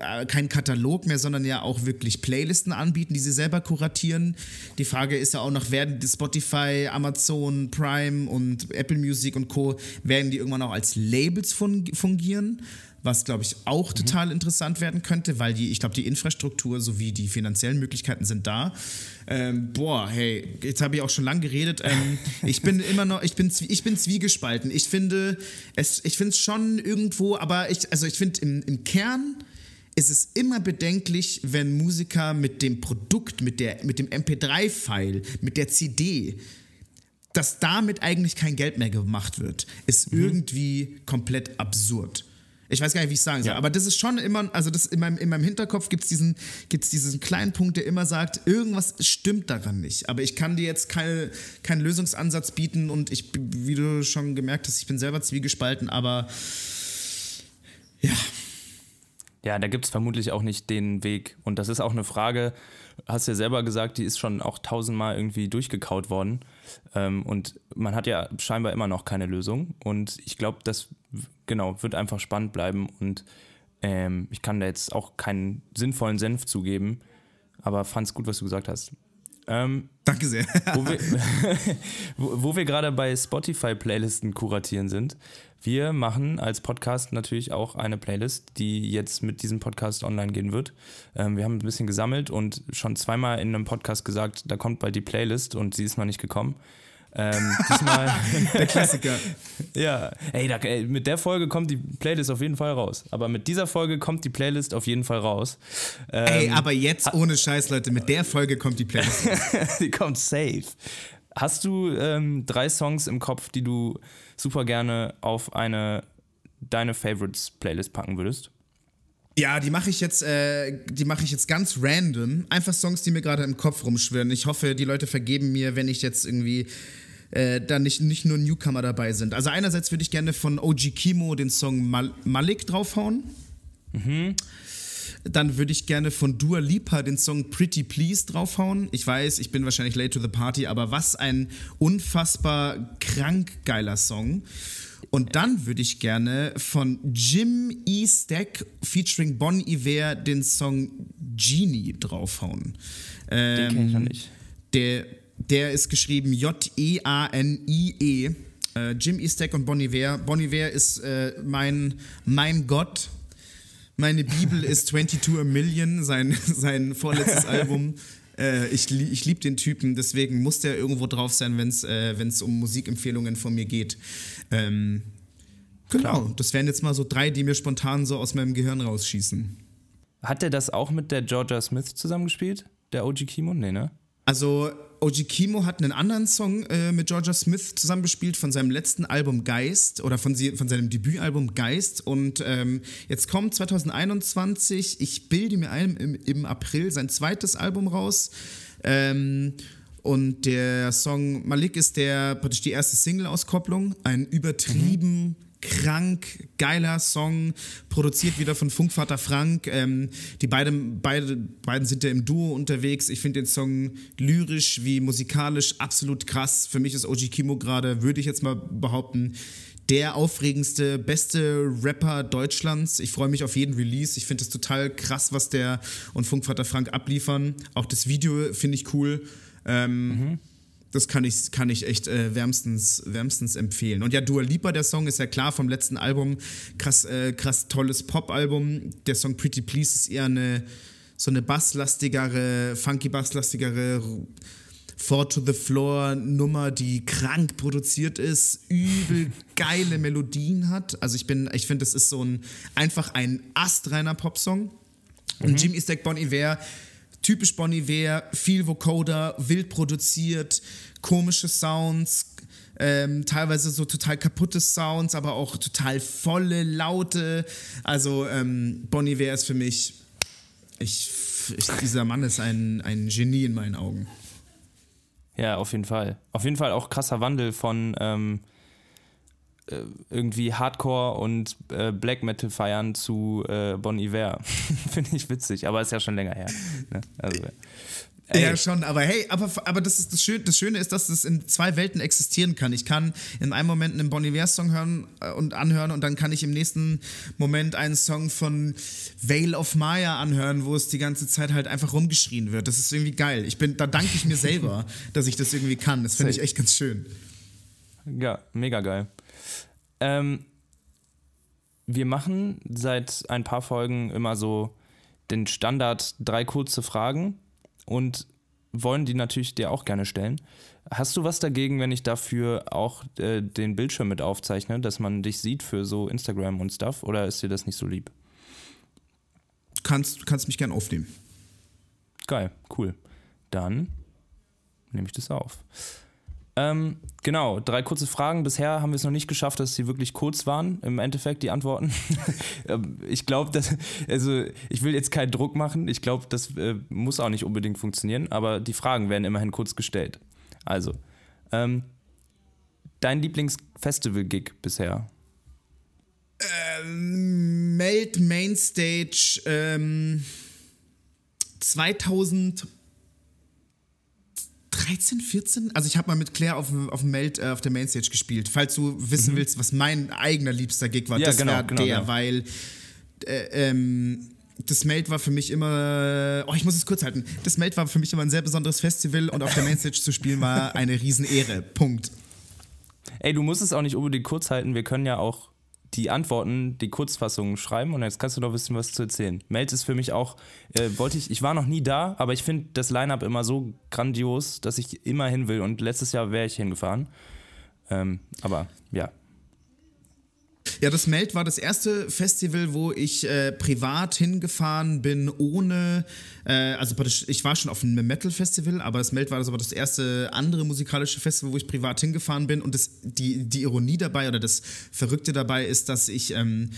äh, kein Katalog mehr, sondern ja auch wirklich Playlisten anbieten, die sie selber kuratieren. Die Frage ist ja auch noch, werden die Spotify, Amazon, Prime und Apple Music und Co., werden die irgendwann auch als Labels fungieren? Was glaube ich auch mhm. total interessant werden könnte, weil die, ich glaube, die Infrastruktur sowie die finanziellen Möglichkeiten sind da. Ähm, boah, hey, jetzt habe ich auch schon lange geredet. Ähm, ich bin immer noch, ich bin, ich bin zwiegespalten. Ich finde es, ich finde es schon irgendwo, aber ich, also ich finde im, im Kern ist es immer bedenklich, wenn Musiker mit dem Produkt, mit, der, mit dem MP3-File, mit der CD, dass damit eigentlich kein Geld mehr gemacht wird, ist mhm. irgendwie komplett absurd. Ich weiß gar nicht, wie ich es sagen soll. Ja. Aber das ist schon immer, also das in meinem, in meinem Hinterkopf gibt es diesen, gibt's diesen kleinen Punkt, der immer sagt, irgendwas stimmt daran nicht. Aber ich kann dir jetzt keine, keinen Lösungsansatz bieten und ich, wie du schon gemerkt hast, ich bin selber zwiegespalten, aber ja. Ja, da gibt es vermutlich auch nicht den Weg. Und das ist auch eine Frage, hast du ja selber gesagt, die ist schon auch tausendmal irgendwie durchgekaut worden. Ähm, und man hat ja scheinbar immer noch keine Lösung. Und ich glaube, das genau wird einfach spannend bleiben. Und ähm, ich kann da jetzt auch keinen sinnvollen Senf zugeben, aber fand es gut, was du gesagt hast. Ähm, Danke sehr. wo wir, wo, wir gerade bei Spotify-Playlisten kuratieren sind, wir machen als Podcast natürlich auch eine Playlist, die jetzt mit diesem Podcast online gehen wird. Ähm, wir haben ein bisschen gesammelt und schon zweimal in einem Podcast gesagt, da kommt bald die Playlist und sie ist noch nicht gekommen. Ähm, diesmal der Klassiker. ja, ey, da, ey, mit der Folge kommt die Playlist auf jeden Fall raus. Aber mit dieser Folge kommt die Playlist auf jeden Fall raus. Ähm, ey, aber jetzt ohne Scheiß, Leute, mit der Folge kommt die Playlist. die kommt safe. Hast du ähm, drei Songs im Kopf, die du super gerne auf eine deine Favorites Playlist packen würdest? Ja, die mache ich jetzt, äh, die mache ich jetzt ganz random. Einfach Songs, die mir gerade im Kopf rumschwirren. Ich hoffe, die Leute vergeben mir, wenn ich jetzt irgendwie äh, da nicht, nicht nur Newcomer dabei sind. Also einerseits würde ich gerne von OG Kimo den Song Mal Malik draufhauen. Mhm. Dann würde ich gerne von Dua Lipa den Song Pretty Please draufhauen. Ich weiß, ich bin wahrscheinlich late to the party, aber was ein unfassbar krank geiler Song. Und dann würde ich gerne von Jim E. Stack featuring Bon Iver den Song Genie draufhauen. Ähm, den kenne ich noch nicht. Der, der ist geschrieben J-E-A-N-I-E. -E. Äh, Jim E. Stack und Bon Iver. Bon Iver ist äh, mein, mein Gott. Meine Bibel ist 22 a Million, sein, sein vorletztes Album. Äh, ich ich liebe den Typen, deswegen muss der irgendwo drauf sein, wenn es äh, um Musikempfehlungen von mir geht. Ähm, genau, das wären jetzt mal so drei, die mir spontan so aus meinem Gehirn rausschießen. Hat der das auch mit der Georgia Smith zusammengespielt? Der OG Kimo? Nee, ne? Also OG Kimo hat einen anderen Song äh, mit Georgia Smith zusammengespielt von seinem letzten Album Geist oder von, sie, von seinem Debütalbum Geist. Und ähm, jetzt kommt 2021, ich bilde mir ein, im, im April sein zweites Album raus. Ähm, und der Song Malik ist der praktisch die erste Single-Auskopplung. Ein übertrieben mhm krank geiler Song, produziert wieder von Funkvater Frank. Ähm, die beiden, beide, beiden sind ja im Duo unterwegs. Ich finde den Song lyrisch wie musikalisch absolut krass. Für mich ist OG Kimo gerade, würde ich jetzt mal behaupten, der aufregendste, beste Rapper Deutschlands. Ich freue mich auf jeden Release. Ich finde es total krass, was der und Funkvater Frank abliefern. Auch das Video finde ich cool. Ähm, mhm das kann ich, kann ich echt äh, wärmstens, wärmstens empfehlen. Und ja, Dua Lipa, der Song ist ja klar vom letzten Album. Krass, äh, krass tolles Pop-Album. Der Song Pretty Please ist eher eine so eine basslastigere, funky basslastigere Four to the Floor Nummer, die krank produziert ist, übel geile Melodien hat. Also ich bin, ich finde, das ist so ein einfach ein astreiner Popsong. Und mhm. Jimmy Stack Bon Iver typisch Bon Iver, viel Vocoder, wild produziert, komische Sounds, ähm, teilweise so total kaputte Sounds, aber auch total volle, laute. Also ähm, Bon Iver ist für mich, ich, ich, dieser Mann ist ein, ein Genie in meinen Augen. Ja, auf jeden Fall. Auf jeden Fall auch krasser Wandel von ähm, äh, irgendwie Hardcore und äh, Black Metal feiern zu äh, Bon Iver. Finde ich witzig, aber ist ja schon länger her. Ne? Also, ja, schon, aber hey, aber, aber das, ist das, Schöne, das Schöne ist, dass es in zwei Welten existieren kann. Ich kann in einem Moment einen Bon Iver-Song hören äh, und anhören und dann kann ich im nächsten Moment einen Song von Veil of Maya anhören, wo es die ganze Zeit halt einfach rumgeschrien wird. Das ist irgendwie geil. Ich bin, da danke ich mir selber, dass ich das irgendwie kann. Das finde ich echt ganz schön. Ja, mega geil. Ähm, wir machen seit ein paar Folgen immer so den Standard drei kurze Fragen und wollen die natürlich dir auch gerne stellen. Hast du was dagegen, wenn ich dafür auch äh, den Bildschirm mit aufzeichne, dass man dich sieht für so Instagram und Stuff? Oder ist dir das nicht so lieb? Kannst, kannst mich gern aufnehmen. Geil, cool. Dann nehme ich das auf. Ähm, genau, drei kurze Fragen. Bisher haben wir es noch nicht geschafft, dass sie wirklich kurz waren, im Endeffekt, die Antworten. Ähm, ich glaube, dass, also ich will jetzt keinen Druck machen. Ich glaube, das äh, muss auch nicht unbedingt funktionieren, aber die Fragen werden immerhin kurz gestellt. Also, ähm, dein Lieblingsfestival-Gig bisher? Ähm, Meld Mainstage ähm, 2000 13, 14? Also ich habe mal mit Claire auf, auf, Meld, äh, auf der Mainstage gespielt. Falls du wissen mhm. willst, was mein eigener liebster Gig war, ja, das genau, war genau, der, ja. weil äh, ähm, das Meld war für mich immer, oh, ich muss es kurz halten. Das Meld war für mich immer ein sehr besonderes Festival und auf der Mainstage zu spielen war eine Riesenehre. Punkt. Ey, du musst es auch nicht unbedingt kurz halten. Wir können ja auch die Antworten, die Kurzfassungen schreiben und jetzt kannst du noch wissen, was zu erzählen. Melz ist für mich auch, äh, wollte ich, ich war noch nie da, aber ich finde das Line-Up immer so grandios, dass ich immer hin will und letztes Jahr wäre ich hingefahren. Ähm, aber ja, ja, das Meld war das erste Festival, wo ich äh, privat hingefahren bin, ohne, äh, also ich war schon auf einem Metal-Festival, aber das Meld war das aber das erste andere musikalische Festival, wo ich privat hingefahren bin. Und das, die, die Ironie dabei oder das Verrückte dabei ist, dass ich ähm,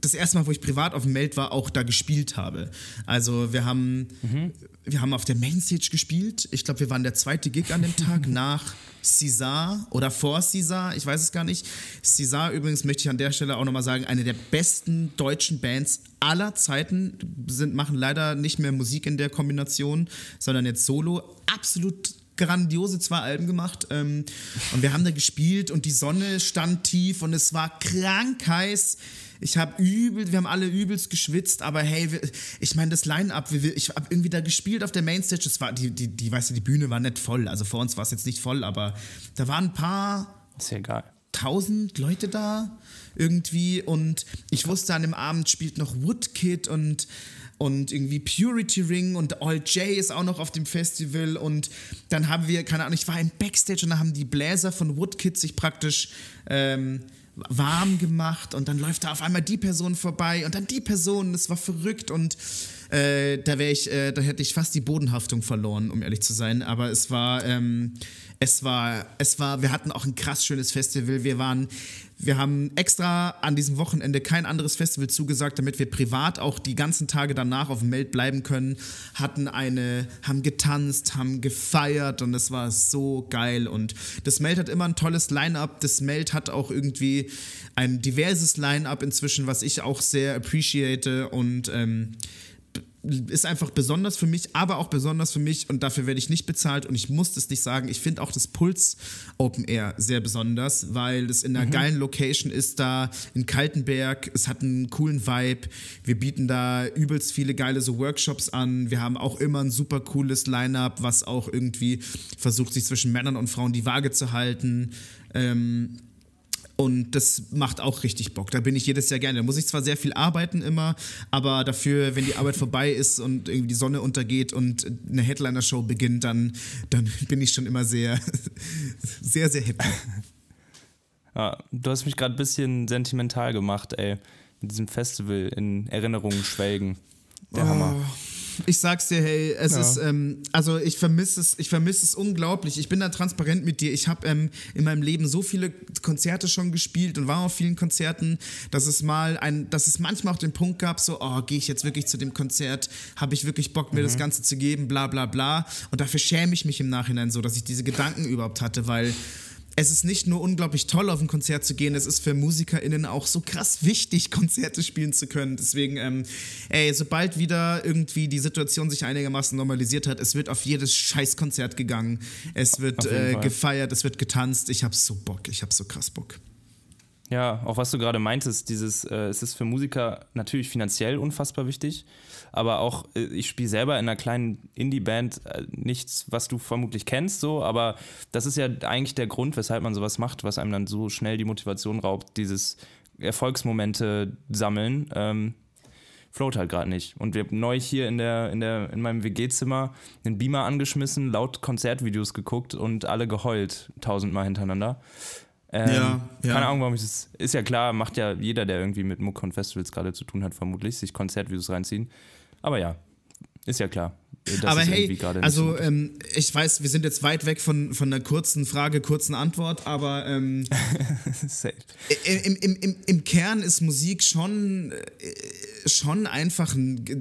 das erste Mal, wo ich privat auf dem Meld war, auch da gespielt habe. Also wir haben, mhm. wir haben auf der Mainstage gespielt. Ich glaube, wir waren der zweite Gig an dem Tag nach César oder vor César, ich weiß es gar nicht. César übrigens möchte ich an der Stelle auch nochmal sagen, eine der besten deutschen Bands aller Zeiten sind, machen leider nicht mehr Musik in der Kombination, sondern jetzt solo. Absolut grandiose zwei Alben gemacht. Ähm, und wir haben da gespielt und die Sonne stand tief und es war krank heiß. Ich habe übel, wir haben alle übelst geschwitzt, aber hey, wir, ich meine, das Line-Up, ich habe irgendwie da gespielt auf der Mainstage, es war, die, die, die, weißt du, die Bühne war nicht voll, also vor uns war es jetzt nicht voll, aber da waren ein paar. Ist ja egal. Tausend Leute da irgendwie und ich wusste an dem Abend spielt noch Woodkid und und irgendwie Purity Ring und All J ist auch noch auf dem Festival und dann haben wir, keine Ahnung, ich war im Backstage und da haben die Bläser von Woodkid sich praktisch ähm, warm gemacht und dann läuft da auf einmal die Person vorbei und dann die Person, das war verrückt und äh, da wäre ich, äh, da hätte ich fast die Bodenhaftung verloren, um ehrlich zu sein. Aber es war, ähm, es war, es war, wir hatten auch ein krass schönes Festival. Wir waren, wir haben extra an diesem Wochenende kein anderes Festival zugesagt, damit wir privat auch die ganzen Tage danach auf dem Meld bleiben können. Hatten eine, haben getanzt, haben gefeiert und es war so geil. Und das Meld hat immer ein tolles Line-up. Das Meld hat auch irgendwie ein diverses Line-up inzwischen, was ich auch sehr appreciate und ähm, ist einfach besonders für mich, aber auch besonders für mich und dafür werde ich nicht bezahlt und ich muss es nicht sagen. Ich finde auch das Puls Open Air sehr besonders, weil es in einer mhm. geilen Location ist da in Kaltenberg. Es hat einen coolen Vibe. Wir bieten da übelst viele geile so Workshops an. Wir haben auch immer ein super cooles Line-up, was auch irgendwie versucht, sich zwischen Männern und Frauen die Waage zu halten. Ähm, und das macht auch richtig Bock. Da bin ich jedes Jahr gerne. Da muss ich zwar sehr viel arbeiten immer, aber dafür, wenn die Arbeit vorbei ist und irgendwie die Sonne untergeht und eine Headliner-Show beginnt, dann, dann bin ich schon immer sehr, sehr, sehr happy. Ja, du hast mich gerade ein bisschen sentimental gemacht, ey. Mit diesem Festival in Erinnerungen schwelgen. Der oh. Hammer ich sag's dir, hey, es ja. ist, ähm, also ich vermisse es, ich vermisse es unglaublich. Ich bin da transparent mit dir. Ich habe ähm, in meinem Leben so viele Konzerte schon gespielt und war auf vielen Konzerten, dass es mal ein, dass es manchmal auch den Punkt gab, so, oh, gehe ich jetzt wirklich zu dem Konzert? Habe ich wirklich Bock, mir mhm. das Ganze zu geben? Bla bla bla. Und dafür schäme ich mich im Nachhinein so, dass ich diese Gedanken überhaupt hatte, weil es ist nicht nur unglaublich toll, auf ein Konzert zu gehen, es ist für MusikerInnen auch so krass wichtig, Konzerte spielen zu können. Deswegen, ähm, ey, sobald wieder irgendwie die Situation sich einigermaßen normalisiert hat, es wird auf jedes Scheißkonzert gegangen. Es wird äh, gefeiert, es wird getanzt. Ich hab so Bock, ich hab so krass Bock. Ja, auch was du gerade meintest, dieses, äh, es ist für Musiker natürlich finanziell unfassbar wichtig, aber auch, äh, ich spiele selber in einer kleinen Indie-Band, äh, nichts, was du vermutlich kennst, so, aber das ist ja eigentlich der Grund, weshalb man sowas macht, was einem dann so schnell die Motivation raubt, dieses Erfolgsmomente sammeln. Ähm, float halt gerade nicht. Und wir haben neu hier in, der, in, der, in meinem WG-Zimmer einen Beamer angeschmissen, laut Konzertvideos geguckt und alle geheult, tausendmal hintereinander. Ähm, ja, ja. Keine Ahnung, warum ich das. Ist ja klar, macht ja jeder, der irgendwie mit Muck und Festivals gerade zu tun hat, vermutlich, sich Konzertvideos reinziehen. Aber ja, ist ja klar. Aber hey, also ähm, ich weiß, wir sind jetzt weit weg von, von einer kurzen Frage, kurzen Antwort, aber ähm, im, im, im, im Kern ist Musik schon, äh, schon einfach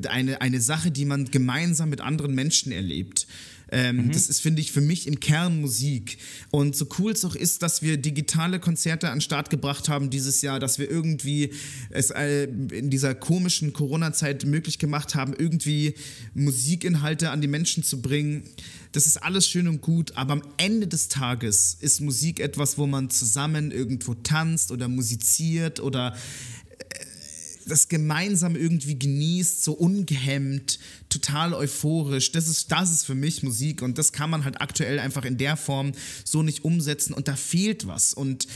eine, eine Sache, die man gemeinsam mit anderen Menschen erlebt. Ähm, mhm. Das ist, finde ich, für mich im Kern Musik. Und so cool es auch ist, dass wir digitale Konzerte an den Start gebracht haben dieses Jahr, dass wir irgendwie es äh, in dieser komischen Corona-Zeit möglich gemacht haben, irgendwie Musikinhalte an die Menschen zu bringen. Das ist alles schön und gut, aber am Ende des Tages ist Musik etwas, wo man zusammen irgendwo tanzt oder musiziert oder das gemeinsam irgendwie genießt, so ungehemmt, total euphorisch. Das ist, das ist für mich Musik und das kann man halt aktuell einfach in der Form so nicht umsetzen und da fehlt was. Und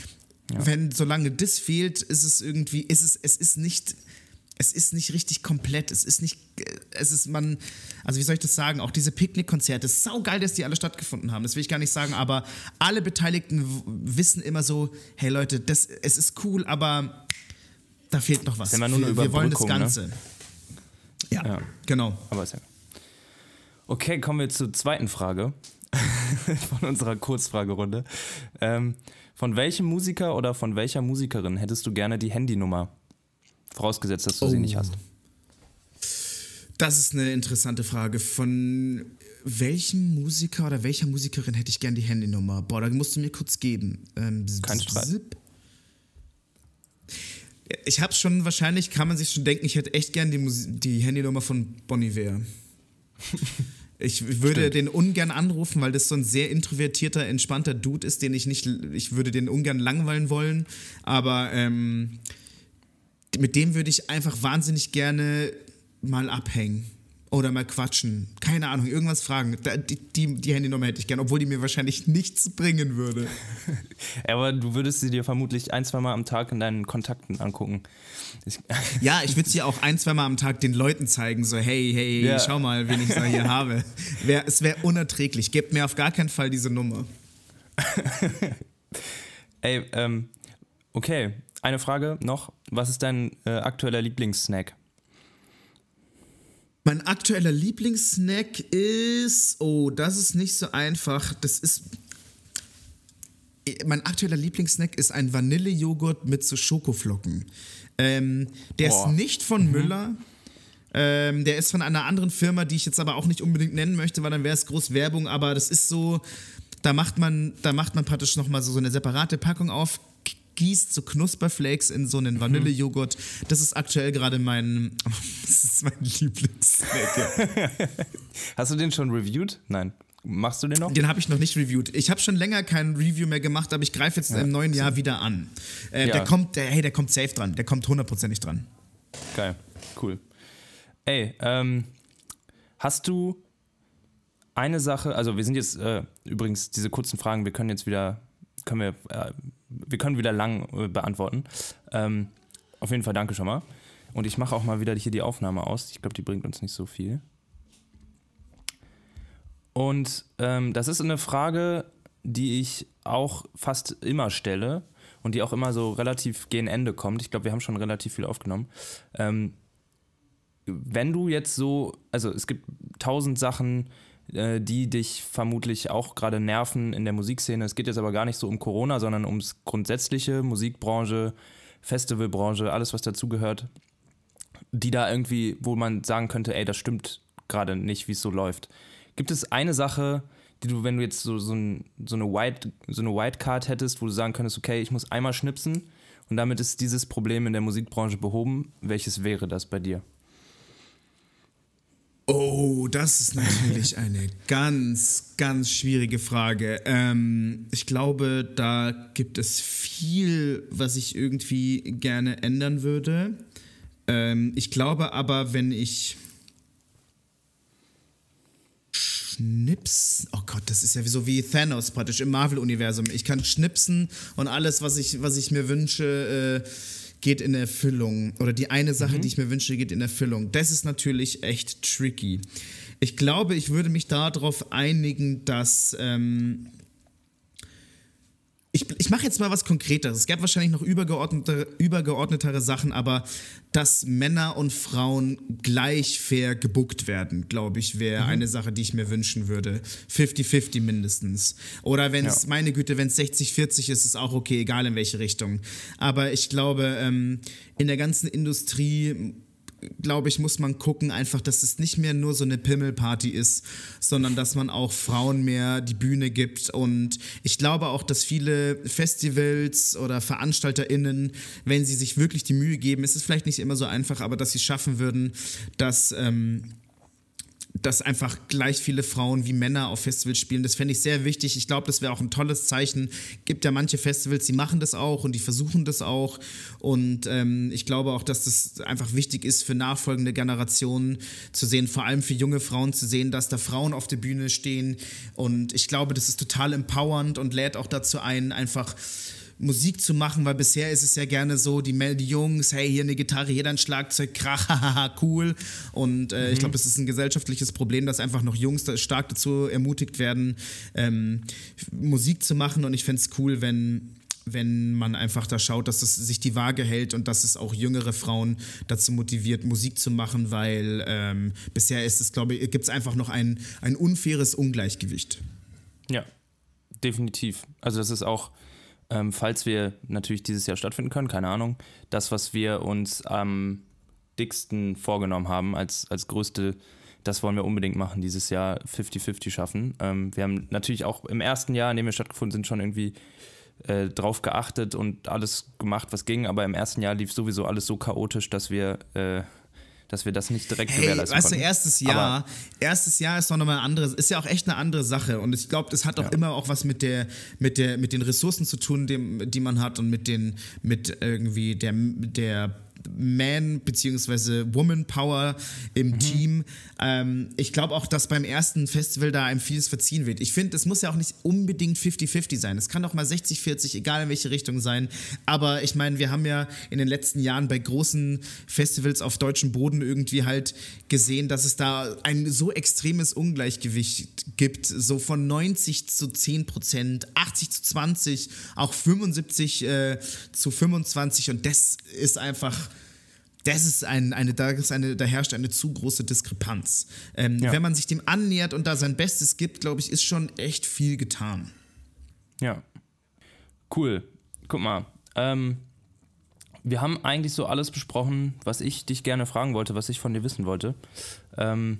ja. wenn, solange das fehlt, ist es irgendwie, ist es, es ist nicht, es ist nicht richtig komplett. Es ist nicht, es ist man, also wie soll ich das sagen? Auch diese Picknickkonzerte, es ist saugeil, dass die alle stattgefunden haben. Das will ich gar nicht sagen, aber alle Beteiligten wissen immer so, hey Leute, das, es ist cool, aber da fehlt noch was. Wenn man nur wir, wir wollen das ne? Ganze. Ne? Ja, ja, genau. Aber ist ja. Okay, kommen wir zur zweiten Frage von unserer Kurzfragerunde. Ähm, von welchem Musiker oder von welcher Musikerin hättest du gerne die Handynummer? Vorausgesetzt, dass du oh. sie nicht hast. Das ist eine interessante Frage. Von welchem Musiker oder welcher Musikerin hätte ich gerne die Handynummer? Boah, da musst du mir kurz geben. Ähm, Kein Streit ich habe schon, wahrscheinlich kann man sich schon denken, ich hätte echt gern die, Musik, die Handynummer von Bonnie Iver. Ich würde Stimmt. den ungern anrufen, weil das so ein sehr introvertierter, entspannter Dude ist, den ich nicht, ich würde den ungern langweilen wollen, aber ähm, mit dem würde ich einfach wahnsinnig gerne mal abhängen oder mal quatschen. Keine Ahnung, irgendwas fragen. Da, die, die, die Handynummer hätte ich gern, obwohl die mir wahrscheinlich nichts bringen würde. Aber du würdest sie dir vermutlich ein, zwei Mal am Tag in deinen Kontakten angucken. Ich, Ja, ich würde ja auch ein, zwei Mal am Tag den Leuten zeigen, so hey, hey, Ja. schau mal, wen ich da hier habe. Wär, es wäre unerträglich. Gebt mir auf gar keinen Fall diese Nummer. ey, ähm, okay. Eine Frage noch. Was ist dein äh, aktueller Lieblingssnack? Mein aktueller Lieblingssnack ist, oh, das ist nicht so einfach. Das ist, mein aktueller Lieblingssnack ist ein Vanillejoghurt mit so Schokoflocken. Ähm, der Boah. ist nicht von Müller. Ähm, der ist von einer anderen Firma, die ich jetzt aber auch nicht unbedingt nennen möchte, weil dann wäre es groß Werbung. Aber das ist so, da macht man, da macht man praktisch nochmal so, so eine separate Packung auf, gießt so Knusperflakes in so einen Vanillejoghurt. Das ist aktuell gerade mein, das ist mein Lieblingssnack. ja. Hast du den schon reviewed? Nein. Machst du den noch? Den habe ich noch nicht reviewed. Ich habe schon länger kein Review mehr gemacht, aber ich greife jetzt im neuen Jahr wieder an. Äh, Ja. Der kommt, der, hey, der kommt safe dran. Der kommt hundertprozentig dran. Geil. Cool. Ey, ähm, hast du eine Sache, also wir sind jetzt äh, übrigens diese kurzen Fragen, wir können jetzt wieder, können wir, äh, wir können wieder lang äh, beantworten. Ähm, auf jeden Fall danke schon mal. Und ich mache auch mal wieder hier die Aufnahme aus. Ich glaube, die bringt uns nicht so viel. Und ähm, das ist eine Frage, die ich auch fast immer stelle und die auch immer so relativ gegen Ende kommt. Ich glaube, wir haben schon relativ viel aufgenommen. Ähm, wenn du jetzt so, also es gibt tausend Sachen, die dich vermutlich auch gerade nerven in der Musikszene. Es geht jetzt aber gar nicht so um Corona, sondern ums grundsätzliche, Musikbranche, Festivalbranche, alles, was dazugehört, die da irgendwie, wo man sagen könnte, ey, das stimmt gerade nicht, wie es so läuft. Gibt es eine Sache, die du, wenn du jetzt so, so, ein, so eine White, so eine Whitecard hättest, wo du sagen könntest, okay, ich muss einmal schnipsen und damit ist dieses Problem in der Musikbranche behoben, welches wäre das bei dir? Oh, das ist natürlich eine ganz, ganz schwierige Frage. Ähm, ich glaube, da gibt es viel, was ich irgendwie gerne ändern würde. Ähm, ich glaube aber, wenn ich Schnips, oh Gott, das ist ja so wie Thanos praktisch im Marvel-Universum. Ich kann schnipsen und alles, was ich, was ich mir wünsche, äh, geht in Erfüllung. Oder die eine Sache, die ich mir wünsche, geht in Erfüllung. Das ist natürlich echt tricky. Ich glaube, ich würde mich darauf einigen, dass. Ähm, ich, ich mache jetzt mal was Konkreteres. Es gab wahrscheinlich noch übergeordnete, übergeordnetere Sachen, aber dass Männer und Frauen gleich fair gebuckt werden, glaube ich, wäre eine Sache, die ich mir wünschen würde. 50-50 mindestens. Oder wenn es, Ja. meine Güte, wenn es 60-40 ist, ist auch okay, egal in welche Richtung. Aber ich glaube, ähm, in der ganzen Industrie glaube ich, muss man gucken, einfach, dass es nicht mehr nur so eine Pimmelparty ist, sondern dass man auch Frauen mehr die Bühne gibt. Und ich glaube auch, dass viele Festivals oder VeranstalterInnen, wenn sie sich wirklich die Mühe geben, es ist vielleicht nicht immer so einfach, aber dass sie es schaffen würden, dass. Ähm, dass einfach gleich viele Frauen wie Männer auf Festivals spielen. Das fände ich sehr wichtig. Ich glaube, das wäre auch ein tolles Zeichen. Gibt ja manche Festivals, die machen das auch und die versuchen das auch. Und ähm, ich glaube auch, dass das einfach wichtig ist für nachfolgende Generationen zu sehen, vor allem für junge Frauen zu sehen, dass da Frauen auf der Bühne stehen. Und ich glaube, das ist total empowernd und lädt auch dazu ein, einfach Musik zu machen, weil bisher ist es ja gerne so, die, die Jungs, hey, hier eine Gitarre, hier ein Schlagzeug, krach, hahaha, cool. Und äh, ich glaube, das ist ein gesellschaftliches Problem, dass einfach noch Jungs stark dazu ermutigt werden, ähm, Musik zu machen. Und ich fände es cool, wenn wenn man einfach da schaut, dass es sich die Waage hält und dass es auch jüngere Frauen dazu motiviert, Musik zu machen, weil ähm, bisher ist es, glaube ich, gibt es einfach noch ein, ein unfaires Ungleichgewicht. Ja, definitiv. Also das ist auch, ähm, falls wir natürlich dieses Jahr stattfinden können, keine Ahnung, das, was wir uns am dicksten vorgenommen haben als, als größte, das wollen wir unbedingt machen, dieses Jahr 50-50 schaffen. Ähm, wir haben natürlich auch im ersten Jahr, in dem wir stattgefunden sind, schon irgendwie äh, drauf geachtet und alles gemacht, was ging, aber im ersten Jahr lief sowieso alles so chaotisch, dass wir äh, dass wir das nicht direkt hey, gewährleisten weißt konnten. du, erstes Jahr, erstes Jahr ist noch mal ein anderes, ist ja auch echt eine andere Sache und ich glaube, das hat auch Ja. immer auch was mit der, mit der, mit den Ressourcen zu tun, dem, die man hat und mit den, mit irgendwie der, der Man- bzw. Woman Power im Team. Ähm, ich glaube auch, dass beim ersten Festival da einem vieles verziehen wird. Ich finde, es muss ja auch nicht unbedingt 50-50 sein. Es kann auch mal 60-40, egal in welche Richtung sein. Aber ich meine, wir haben ja in den letzten Jahren bei großen Festivals auf deutschem Boden irgendwie halt gesehen, dass es da ein so extremes Ungleichgewicht gibt. So von 90 zu 10 Prozent, 80 zu 20, auch 75 äh, zu 25. Und das ist einfach das ist ein, eine, da, ist eine, da herrscht eine zu große Diskrepanz. Ähm, Ja. Wenn man sich dem annähert und da sein Bestes gibt, glaube ich, ist schon echt viel getan. Ja. Cool. Guck mal. Ähm, wir haben eigentlich so alles besprochen, was ich dich gerne fragen wollte, was ich von dir wissen wollte. Ähm,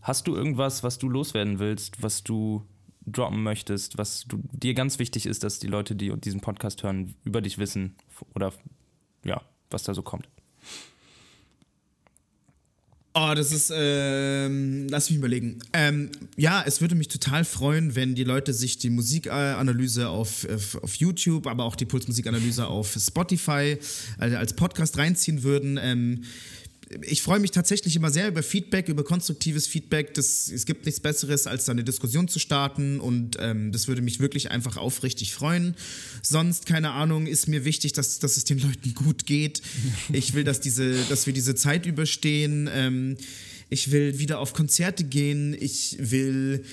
hast du irgendwas, was du loswerden willst, was du droppen möchtest, was du, dir ganz wichtig ist, dass die Leute, die diesen Podcast hören, über dich wissen oder ja, was da so kommt? Oh, das ist, ähm, lass mich überlegen. Ähm, ja, es würde mich total freuen, wenn die Leute sich die Musikanalyse auf, auf, YouTube, aber auch die Pulsmusikanalyse auf Spotify äh, als Podcast reinziehen würden. Ähm, ich freue mich tatsächlich immer sehr über Feedback, über konstruktives Feedback. Das, es gibt nichts Besseres, als da eine Diskussion zu starten und ähm, das würde mich wirklich einfach aufrichtig freuen. Sonst, keine Ahnung, ist mir wichtig, dass, dass es den Leuten gut geht. Ich will, dass, diese, dass wir diese Zeit überstehen. Ähm, ich will wieder auf Konzerte gehen. Ich will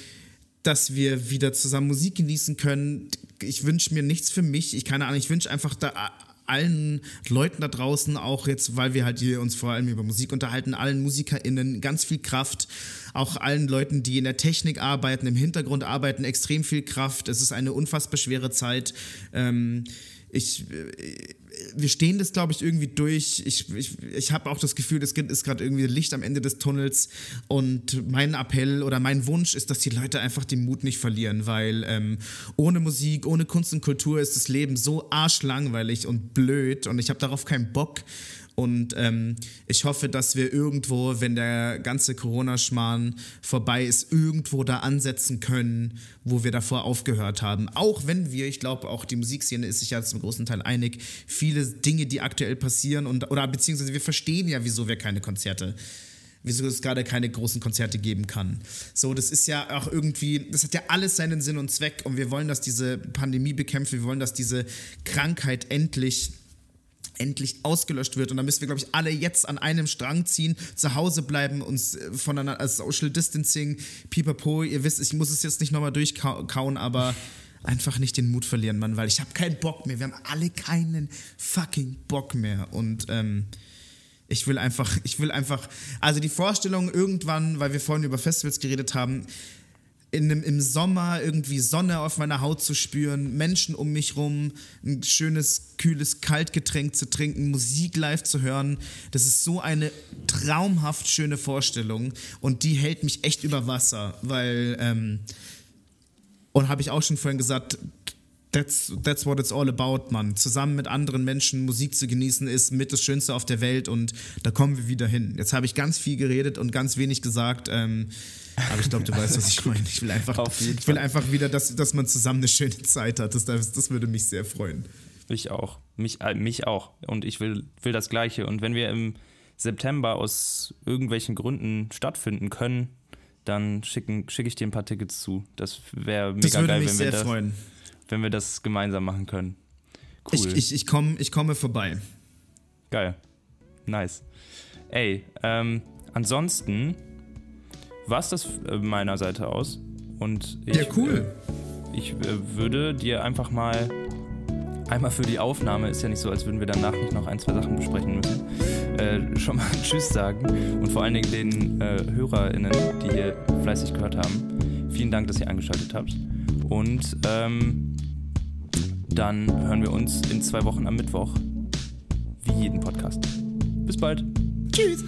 dass wir wieder zusammen Musik genießen können. Ich wünsche mir nichts für mich. Ich keine Ahnung, ich wünsche einfach da allen Leuten da draußen, auch jetzt, weil wir halt hier uns vor allem über Musik unterhalten, allen MusikerInnen ganz viel Kraft, auch allen Leuten, die in der Technik arbeiten, im Hintergrund arbeiten, extrem viel Kraft. Es ist eine unfassbar schwere Zeit. Ähm, ich, äh, wir stehen das, glaube ich, irgendwie durch. Ich, ich, ich habe auch das Gefühl, es ist gerade irgendwie Licht am Ende des Tunnels. Und mein Appell oder mein Wunsch ist, dass die Leute einfach den Mut nicht verlieren, weil ähm, ohne Musik, ohne Kunst und Kultur ist das Leben so arschlangweilig und blöd und ich habe darauf keinen Bock. Und ähm, ich hoffe, dass wir irgendwo, wenn der ganze Corona-Schmarrn vorbei ist, irgendwo da ansetzen können, wo wir davor aufgehört haben. Auch wenn wir, ich glaube, auch die Musikszene ist sich ja zum großen Teil einig, viele Dinge, die aktuell passieren und oder beziehungsweise wir verstehen ja, wieso wir keine Konzerte wieso es gerade keine großen Konzerte geben kann. So, das ist ja auch irgendwie, das hat ja alles seinen Sinn und Zweck und wir wollen, dass diese Pandemie bekämpft, wir wollen, dass diese Krankheit endlich endlich ausgelöscht wird. Und da müssen wir, glaube ich, alle jetzt an einem Strang ziehen, zu Hause bleiben, uns äh, voneinander, also Social Distancing, pipapo, ihr wisst, ich muss es jetzt nicht nochmal durchkauen, aber einfach nicht den Mut verlieren, Mann, weil ich habe keinen Bock mehr. Wir haben alle keinen fucking Bock mehr. Und ähm, ich will einfach, ich will einfach, also die Vorstellung irgendwann, weil wir vorhin über Festivals geredet haben, in einem, im Sommer irgendwie Sonne auf meiner Haut zu spüren, Menschen um mich rum, ein schönes, kühles Kaltgetränk zu trinken, Musik live zu hören. Das ist so eine traumhaft schöne Vorstellung und die hält mich echt über Wasser, weil, ähm, und habe ich auch schon vorhin gesagt, That's, that's what it's all about, Mann. Zusammen mit anderen Menschen Musik zu genießen ist mit das Schönste auf der Welt und da kommen wir wieder hin. Jetzt habe ich ganz viel geredet und ganz wenig gesagt, ähm, aber ich glaube, du weißt, was ich meine. Ich will einfach, ich will einfach wieder, dass, dass man zusammen eine schöne Zeit hat. Das, das, das würde mich sehr freuen. Ich auch. Mich, äh, mich auch. Und ich will, will das Gleiche. Und wenn wir im September aus irgendwelchen Gründen stattfinden können, dann schicke ich dir ein paar Tickets zu. Das wäre Das mega würde geil, mich wenn wir, sehr das, freuen. Wenn wir das gemeinsam machen können. Cool. Ich, ich, ich, komm, ich komme vorbei. Geil. Nice. Ey, ähm, ansonsten war es das äh, meiner Seite aus. Und ich, Ja, cool. Äh, ich äh, würde dir einfach mal einmal für die Aufnahme, ist ja nicht so, als würden wir danach nicht noch ein, zwei Sachen besprechen müssen, äh, schon mal Tschüss sagen. Und vor allen Dingen den äh, HörerInnen, die hier fleißig gehört haben. Vielen Dank, dass ihr eingeschaltet habt. Und ähm, dann hören wir uns in zwei Wochen am Mittwoch, wie jeden Podcast. Bis bald. Tschüss.